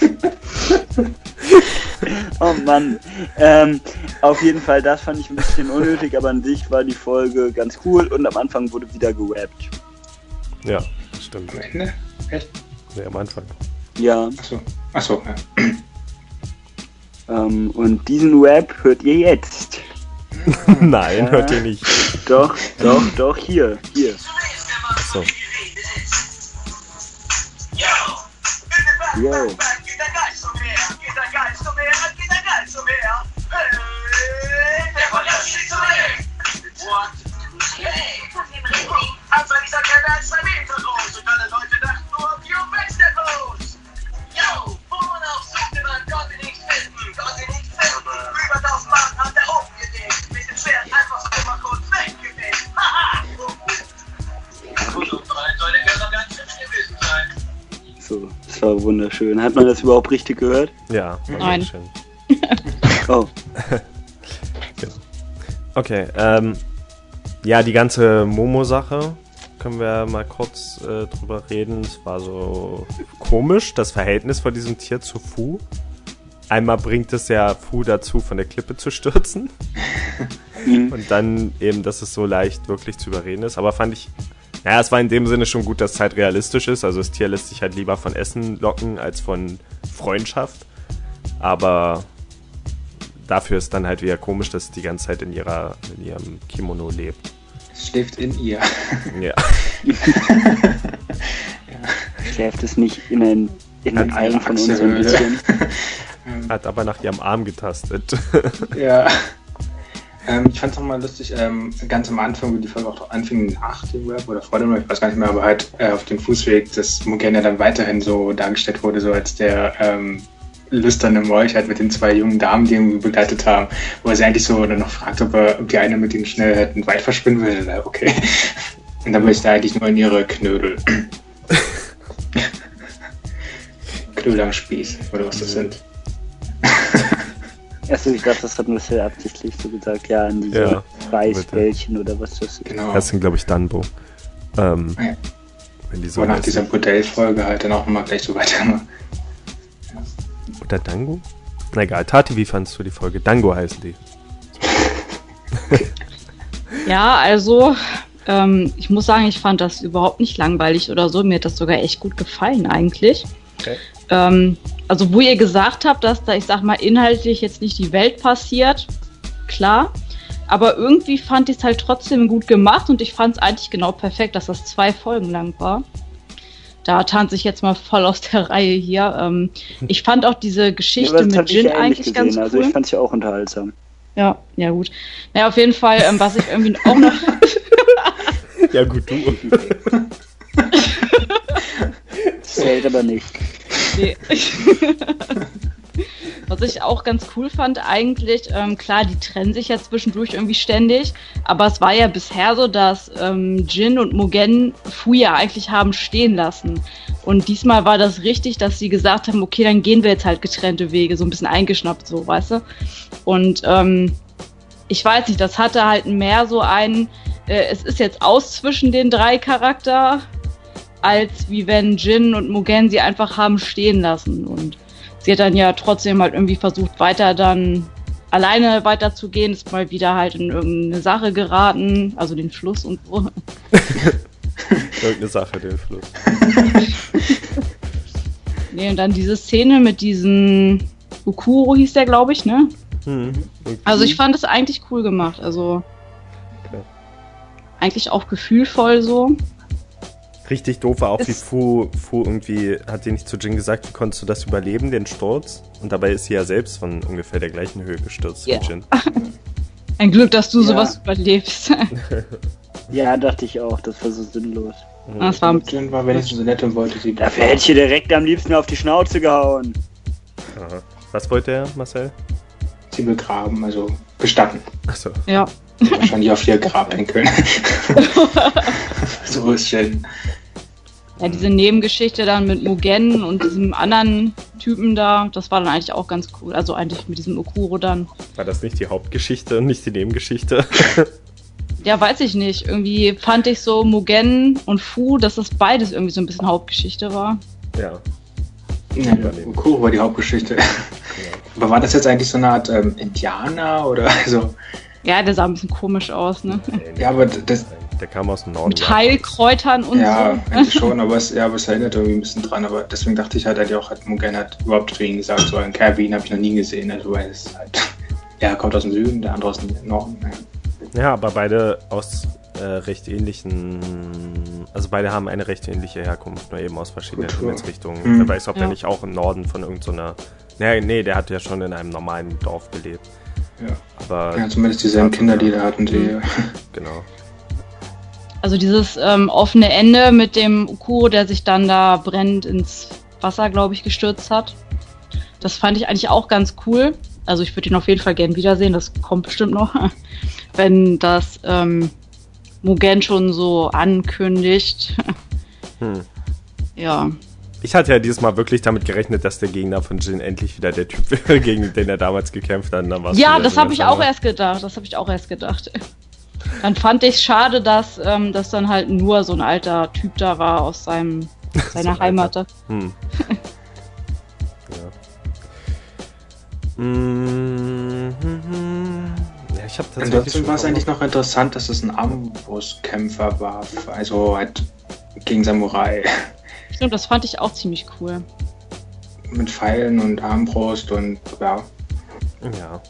oh Mann. Ähm, auf jeden Fall, das fand ich ein bisschen unnötig, aber an sich war die Folge ganz cool und am Anfang wurde wieder gerappt. Ja, stimmt. Am Ende? Echt? Nee, am Anfang. Ja. Achso. Achso, ja. Ähm, und diesen Rap hört ihr jetzt. Nein, hört ihr nicht. Doch, doch, doch, hier, hier. So. Yo. Wunderschön. Hat man das überhaupt richtig gehört? Ja, war Nein. schön. Oh. Genau. Okay, ähm, ja, die ganze Momo-Sache können wir mal kurz äh, drüber reden. Es war so komisch, das Verhältnis von diesem Tier zu Fu. Einmal bringt es ja Fu dazu, von der Klippe zu stürzen. Und dann eben, dass es so leicht wirklich zu überreden ist. Aber fand ich, naja, es war in dem Sinne schon gut, dass es halt realistisch ist. Also das Tier lässt sich halt lieber von Essen locken als von Freundschaft. Aber dafür ist dann halt wieder komisch, dass es die ganze Zeit in, ihrer, in ihrem Kimono lebt. Es schläft in ihr. Ja. Schläft es nicht in den, in den Eilen von uns ein bisschen? Hat aber nach ihrem Arm getastet. Ja. Ähm, ich fand es nochmal lustig, ähm, ganz am Anfang, wo die Folge auch anfing, nach dem Rap oder vor dem Rap, ich weiß gar nicht mehr, aber halt äh, auf dem Fußweg, dass Mugen ja dann weiterhin so dargestellt wurde, so als der ähm, lüsterne Molch halt mit den zwei jungen Damen, die ihn begleitet haben, wo er sie eigentlich so dann noch fragt, ob, er, ob die eine mit ihnen schnell halt Wald verschwinden will. Okay. Und dann möchte er eigentlich nur in ihre Knödel. Knödel am Spieß, oder was das sind. Achso, ich glaube, das hat Marcel absichtlich so gesagt, ja, an diese Ja, Reisbällchen oder was das ist. Genau. Das sind, glaube ich, Danbo. Ähm, Ja. wenn die so Wo nach dieser Bordellfolge halt dann auch nochmal gleich so weitermachen. Oder Dango? Na egal, Tati, wie fandst du die Folge? Dango heißen die. Ja, also ähm, ich muss sagen, ich fand das überhaupt nicht langweilig oder so. Mir hat das sogar echt gut gefallen eigentlich. Okay. Ähm, also wo ihr gesagt habt, dass da, ich sag mal, inhaltlich jetzt nicht die Welt passiert, klar. Aber irgendwie fand ich es halt trotzdem gut gemacht und ich fand es eigentlich genau perfekt, dass das zwei Folgen lang war. Da tanze ich jetzt mal voll aus der Reihe hier. Ähm, ich fand auch diese Ja, Geschichte das mit Jin ja eigentlich ganz gesehen. cool. Also ich fand es ja auch unterhaltsam. Ja, ja gut. Naja, auf jeden Fall, ähm, was ich irgendwie auch noch. Ja, gut, du. Zählt aber nicht. Nee. Was ich auch ganz cool fand eigentlich, ähm, klar, die trennen sich ja zwischendurch irgendwie ständig, aber es war ja bisher so, dass ähm, Jin und Mugen Fu ja eigentlich haben stehen lassen. Und diesmal war das richtig, dass sie gesagt haben, okay, dann gehen wir jetzt halt getrennte Wege, so ein bisschen eingeschnappt, so, weißt du? Und ähm, ich weiß nicht, das hatte halt mehr so ein, äh, es ist jetzt aus zwischen den drei Charakter, als wie wenn Jin und Mugen sie einfach haben stehen lassen. Und sie hat dann ja trotzdem halt irgendwie versucht, weiter dann alleine weiterzugehen, ist mal wieder halt in irgendeine Sache geraten, also den Fluss und so. Irgendeine Sache, den Fluss. Nee, und dann diese Szene mit diesen Ukuro hieß der, glaube ich, ne? Hm. Also ich fand es eigentlich cool gemacht. Also Okay. eigentlich auch gefühlvoll so. Richtig doof war auch, wie Fu, Fu irgendwie, hat die nicht zu Jin gesagt, wie konntest du das überleben, den Sturz? Und dabei ist sie ja selbst von ungefähr der gleichen Höhe gestürzt Ja. wie Jin. Ein Glück, dass du Ja. sowas überlebst. Ja, dachte ich auch, das war so sinnlos. das war Jin war wenigstens so nett und wollte sie. Dafür hätte ich ihr direkt am liebsten auf die Schnauze gehauen. Aha. Was wollte er, Marcel? sie begraben, also bestatten. Achso. ja. Wahrscheinlich auf ihr Grab enkeln. so ist Jin. Ja, diese Nebengeschichte dann mit Mugen und diesem anderen Typen da, das war dann eigentlich auch ganz cool. Also eigentlich mit diesem Okuro dann. War das nicht die Hauptgeschichte und nicht die Nebengeschichte? Ja, weiß ich nicht. Irgendwie fand ich so Mugen und Fu, dass das beides irgendwie so ein bisschen Hauptgeschichte war. ja. Ja, Ukuro war die Hauptgeschichte. Aber war das jetzt eigentlich so eine Art ähm, Indianer oder so? Ja, der sah ein bisschen komisch aus, ne? Ja, aber das, Der kam aus dem Norden. Mit Heilkräutern und ja, so. eigentlich schon, aber es, ja, aber es erinnert irgendwie ein bisschen dran. Aber deswegen dachte ich halt, hat ja auch, hat Mugen hat überhaupt für ihn gesagt, so ein Caribbean habe ich noch nie gesehen. Also, weil es halt, ja, er kommt aus dem Süden, der andere aus dem Norden. Ja. Ja, aber beide aus äh, recht ähnlichen. Also beide haben eine recht ähnliche Herkunft, nur eben aus verschiedenen. Himmelsrichtungen. Mhm. Wer weiß, ob Ja. der nicht auch im Norden von irgendeiner. nee, nee, der hat ja schon in einem normalen Dorf gelebt. Ja. Aber ja, zumindest dieselben Kinder, die da hatten, die. genau. Also dieses ähm, offene Ende mit dem Okuro, der sich dann da brennend ins Wasser, glaube ich, gestürzt hat. Das fand ich eigentlich auch ganz cool. Also ich würde ihn auf jeden Fall gern wiedersehen, das kommt bestimmt noch. Wenn das ähm, Mugen schon so ankündigt. Hm. ja. Ich hatte ja dieses Mal wirklich damit gerechnet, dass der Gegner von Jin endlich wieder der Typ wäre, gegen den er damals gekämpft hat. Ja, das habe ich auch erst gedacht. Das habe ich auch erst gedacht. Dann fand ich schade, dass ähm, das dann halt nur so ein alter Typ da war aus seinem, seiner ein Heimat. Hm. ja. Mhm. Ja, ich habe tatsächlich. Ansonsten schon war es eigentlich noch interessant, dass es ein Armbrustkämpfer war. Also halt gegen Samurai. Stimmt, das fand ich auch ziemlich cool. Mit Pfeilen und Armbrust und ja. Ja,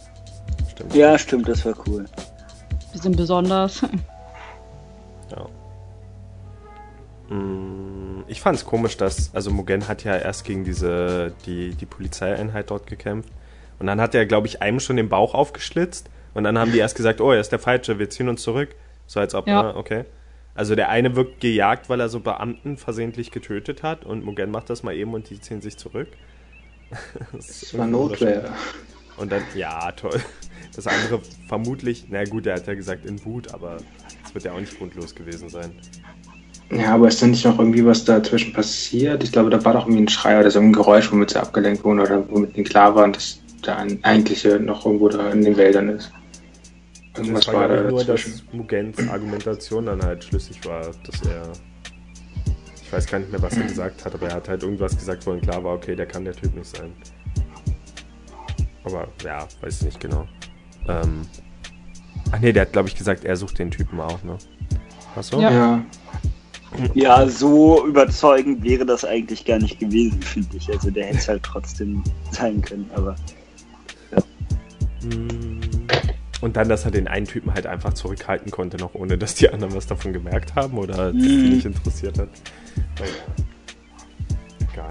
stimmt. Ja, stimmt, das war cool. Bisschen besonders. Ja. Mm, Ich fand es komisch, dass, also Mugen hat ja erst gegen diese, die, die Polizeieinheit dort gekämpft. Und dann hat er, glaube ich, einem schon den Bauch aufgeschlitzt. Und dann haben die erst gesagt, oh, er ist der Falsche, wir ziehen uns zurück. So als ob, Ja. ah, okay. Also der eine wirkt gejagt, weil er so Beamten versehentlich getötet hat. Und Mugen macht das mal eben und die ziehen sich zurück. Das ist Das war Notwehr. Und dann, ja, toll. Das andere vermutlich, na gut, er hat ja gesagt in Wut, aber es wird ja auch nicht grundlos gewesen sein. Ja, aber ist denn nicht noch irgendwie was dazwischen passiert? Ich glaube, da war doch irgendwie ein Schrei oder so ein Geräusch, womit sie abgelenkt wurden oder womit ihnen klar war, dass der eigentliche noch irgendwo da in den Wäldern ist. Irgendwas das war ja da nur, dass Mugens Argumentation dann halt schlüssig war, dass er. Ich weiß gar nicht mehr, was er gesagt hat, aber er hat halt irgendwas gesagt, wo ihm klar war, okay, der kann der Typ nicht sein. Aber ja, weiß ich nicht genau. Ähm. Ach nee, der hat, glaube ich, gesagt, er sucht den Typen auch, ne? Ach so? Ja. Ja, Ja, so überzeugend wäre das eigentlich gar nicht gewesen, finde ich. Also der hätte es halt trotzdem sein können, aber Mm. Und dann, dass er den einen Typen halt einfach zurückhalten konnte, noch ohne dass die anderen was davon gemerkt haben oder das die Mhm. nicht interessiert hat. Naja. Egal.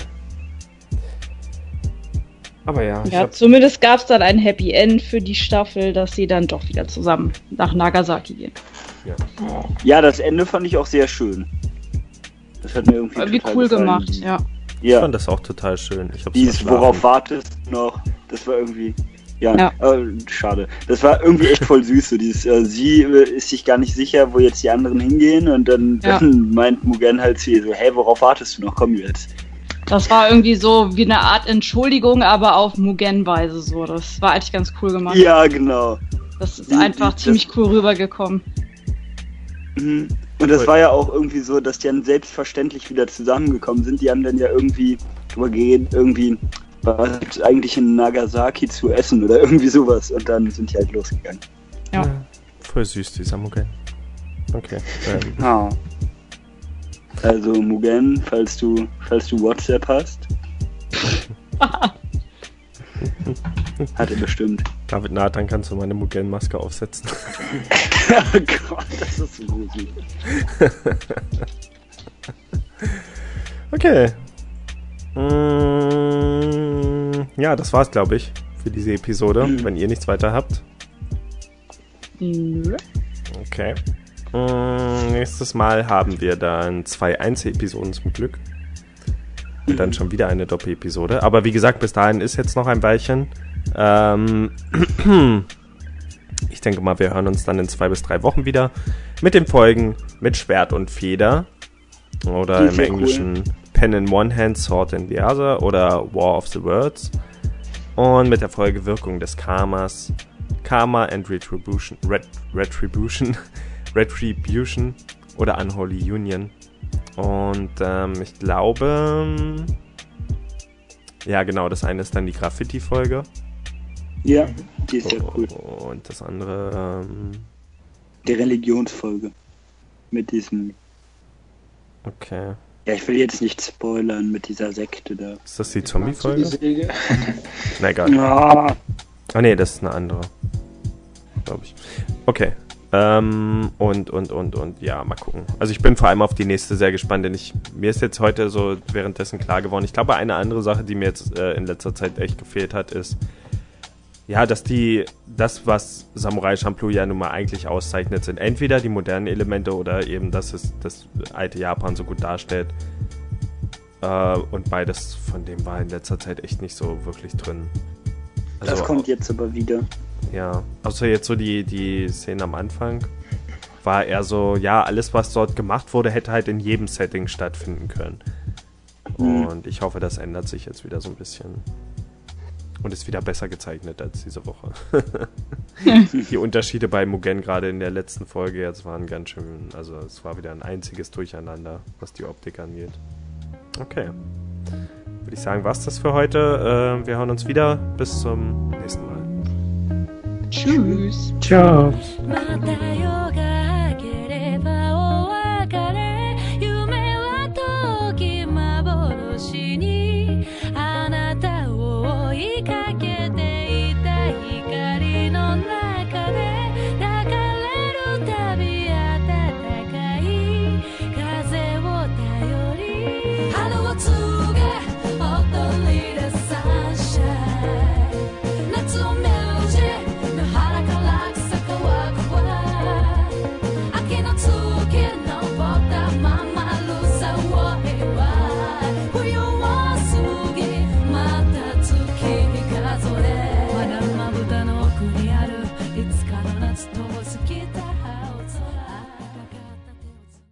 Aber ja, ich Ja, hab, zumindest gab es dann ein Happy End für die Staffel, dass sie dann doch wieder zusammen nach Nagasaki gehen. ja. ja, das Ende fand ich auch sehr schön. Das hat mir irgendwie Irgendwie total cool gefallen. gemacht, ja. ich Ja, fand das auch total schön. Ich hab's dieses. Worauf wartest du noch, das war irgendwie ja, Ja. äh, schade. Das war irgendwie echt voll süß. So dieses, äh, sie äh, ist sich gar nicht sicher, wo jetzt die anderen hingehen und dann, Ja. dann meint Mugen halt ihr so, hey, worauf wartest du noch? Komm jetzt. Das war irgendwie so wie eine Art Entschuldigung, aber auf Mugen-Weise so. Das war eigentlich ganz cool gemacht. Ja, genau. Das ist Die- einfach die- ziemlich cool rübergekommen. Mhm. Und das war ja auch irgendwie so, dass die dann selbstverständlich wieder zusammengekommen sind. Die haben dann ja irgendwie drüber geredet, irgendwie, was gibt's eigentlich in Nagasaki zu essen oder irgendwie sowas. Und dann sind die halt losgegangen. Ja. Voll süß, dieser Mugen. Okay. Ähm, Ja. Also Mugen, falls du, falls du WhatsApp hast. Hat er bestimmt. David Nathan kannst du meine Mugen-Maske aufsetzen. oh Gott, das ist so gruselig. Okay. Mm, ja, das war's, glaube ich, für diese Episode, mhm. wenn ihr nichts weiter habt. Nö. Okay. Mm, nächstes Mal haben wir dann zwei Einzelepisoden zum Glück. Und dann schon wieder eine Doppel-Episode. Aber wie gesagt, bis dahin ist jetzt noch ein Weilchen. Ähm, ich denke mal, wir hören uns dann in zwei bis drei Wochen wieder mit den Folgen mit Schwert und Feder. Oder im Englischen cool. Pen in One Hand, Sword in the Other oder War of the Words. Und mit der Folge Wirkung des Karmas. Karma and Retribution. Ret Retribution. Retribution oder Unholy Union. Und ähm, ich glaube. Ja, genau, das eine ist dann die Graffiti-Folge. Ja, die ist ja cool. Und das andere. Ähm, die Religionsfolge. Mit diesem. Okay. Ja, ich will jetzt nicht spoilern mit dieser Sekte da. Ist das die Zombie-Folge? Na egal. Ah ne, das ist eine andere. Glaube ich. Okay. Ähm, und, und, und, und, ja, mal gucken. Also ich bin vor allem auf die nächste sehr gespannt, denn ich, mir ist jetzt heute so währenddessen klar geworden. Ich glaube, eine andere Sache, die mir jetzt äh, in letzter Zeit echt gefehlt hat, ist, ja, dass die, das, was Samurai Champloo ja nun mal eigentlich auszeichnet, sind entweder die modernen Elemente oder eben, dass es das alte Japan so gut darstellt. Äh, und beides von dem war in letzter Zeit echt nicht so wirklich drin. Also, das kommt jetzt aber wieder. Ja, außer jetzt so die, die Szene am Anfang war eher so, ja, alles, was dort gemacht wurde, hätte halt in jedem Setting stattfinden können. Mhm. Und ich hoffe, das ändert sich jetzt wieder so ein bisschen. Und ist wieder besser gezeichnet als diese Woche. die Unterschiede bei Mugen gerade in der letzten Folge jetzt waren ganz schön. Also es war wieder ein einziges Durcheinander, was die Optik angeht. Okay. Würde ich sagen, was das für heute. Äh, wir hören uns wieder. Bis zum nächsten Mal. Tschüss. Ciao.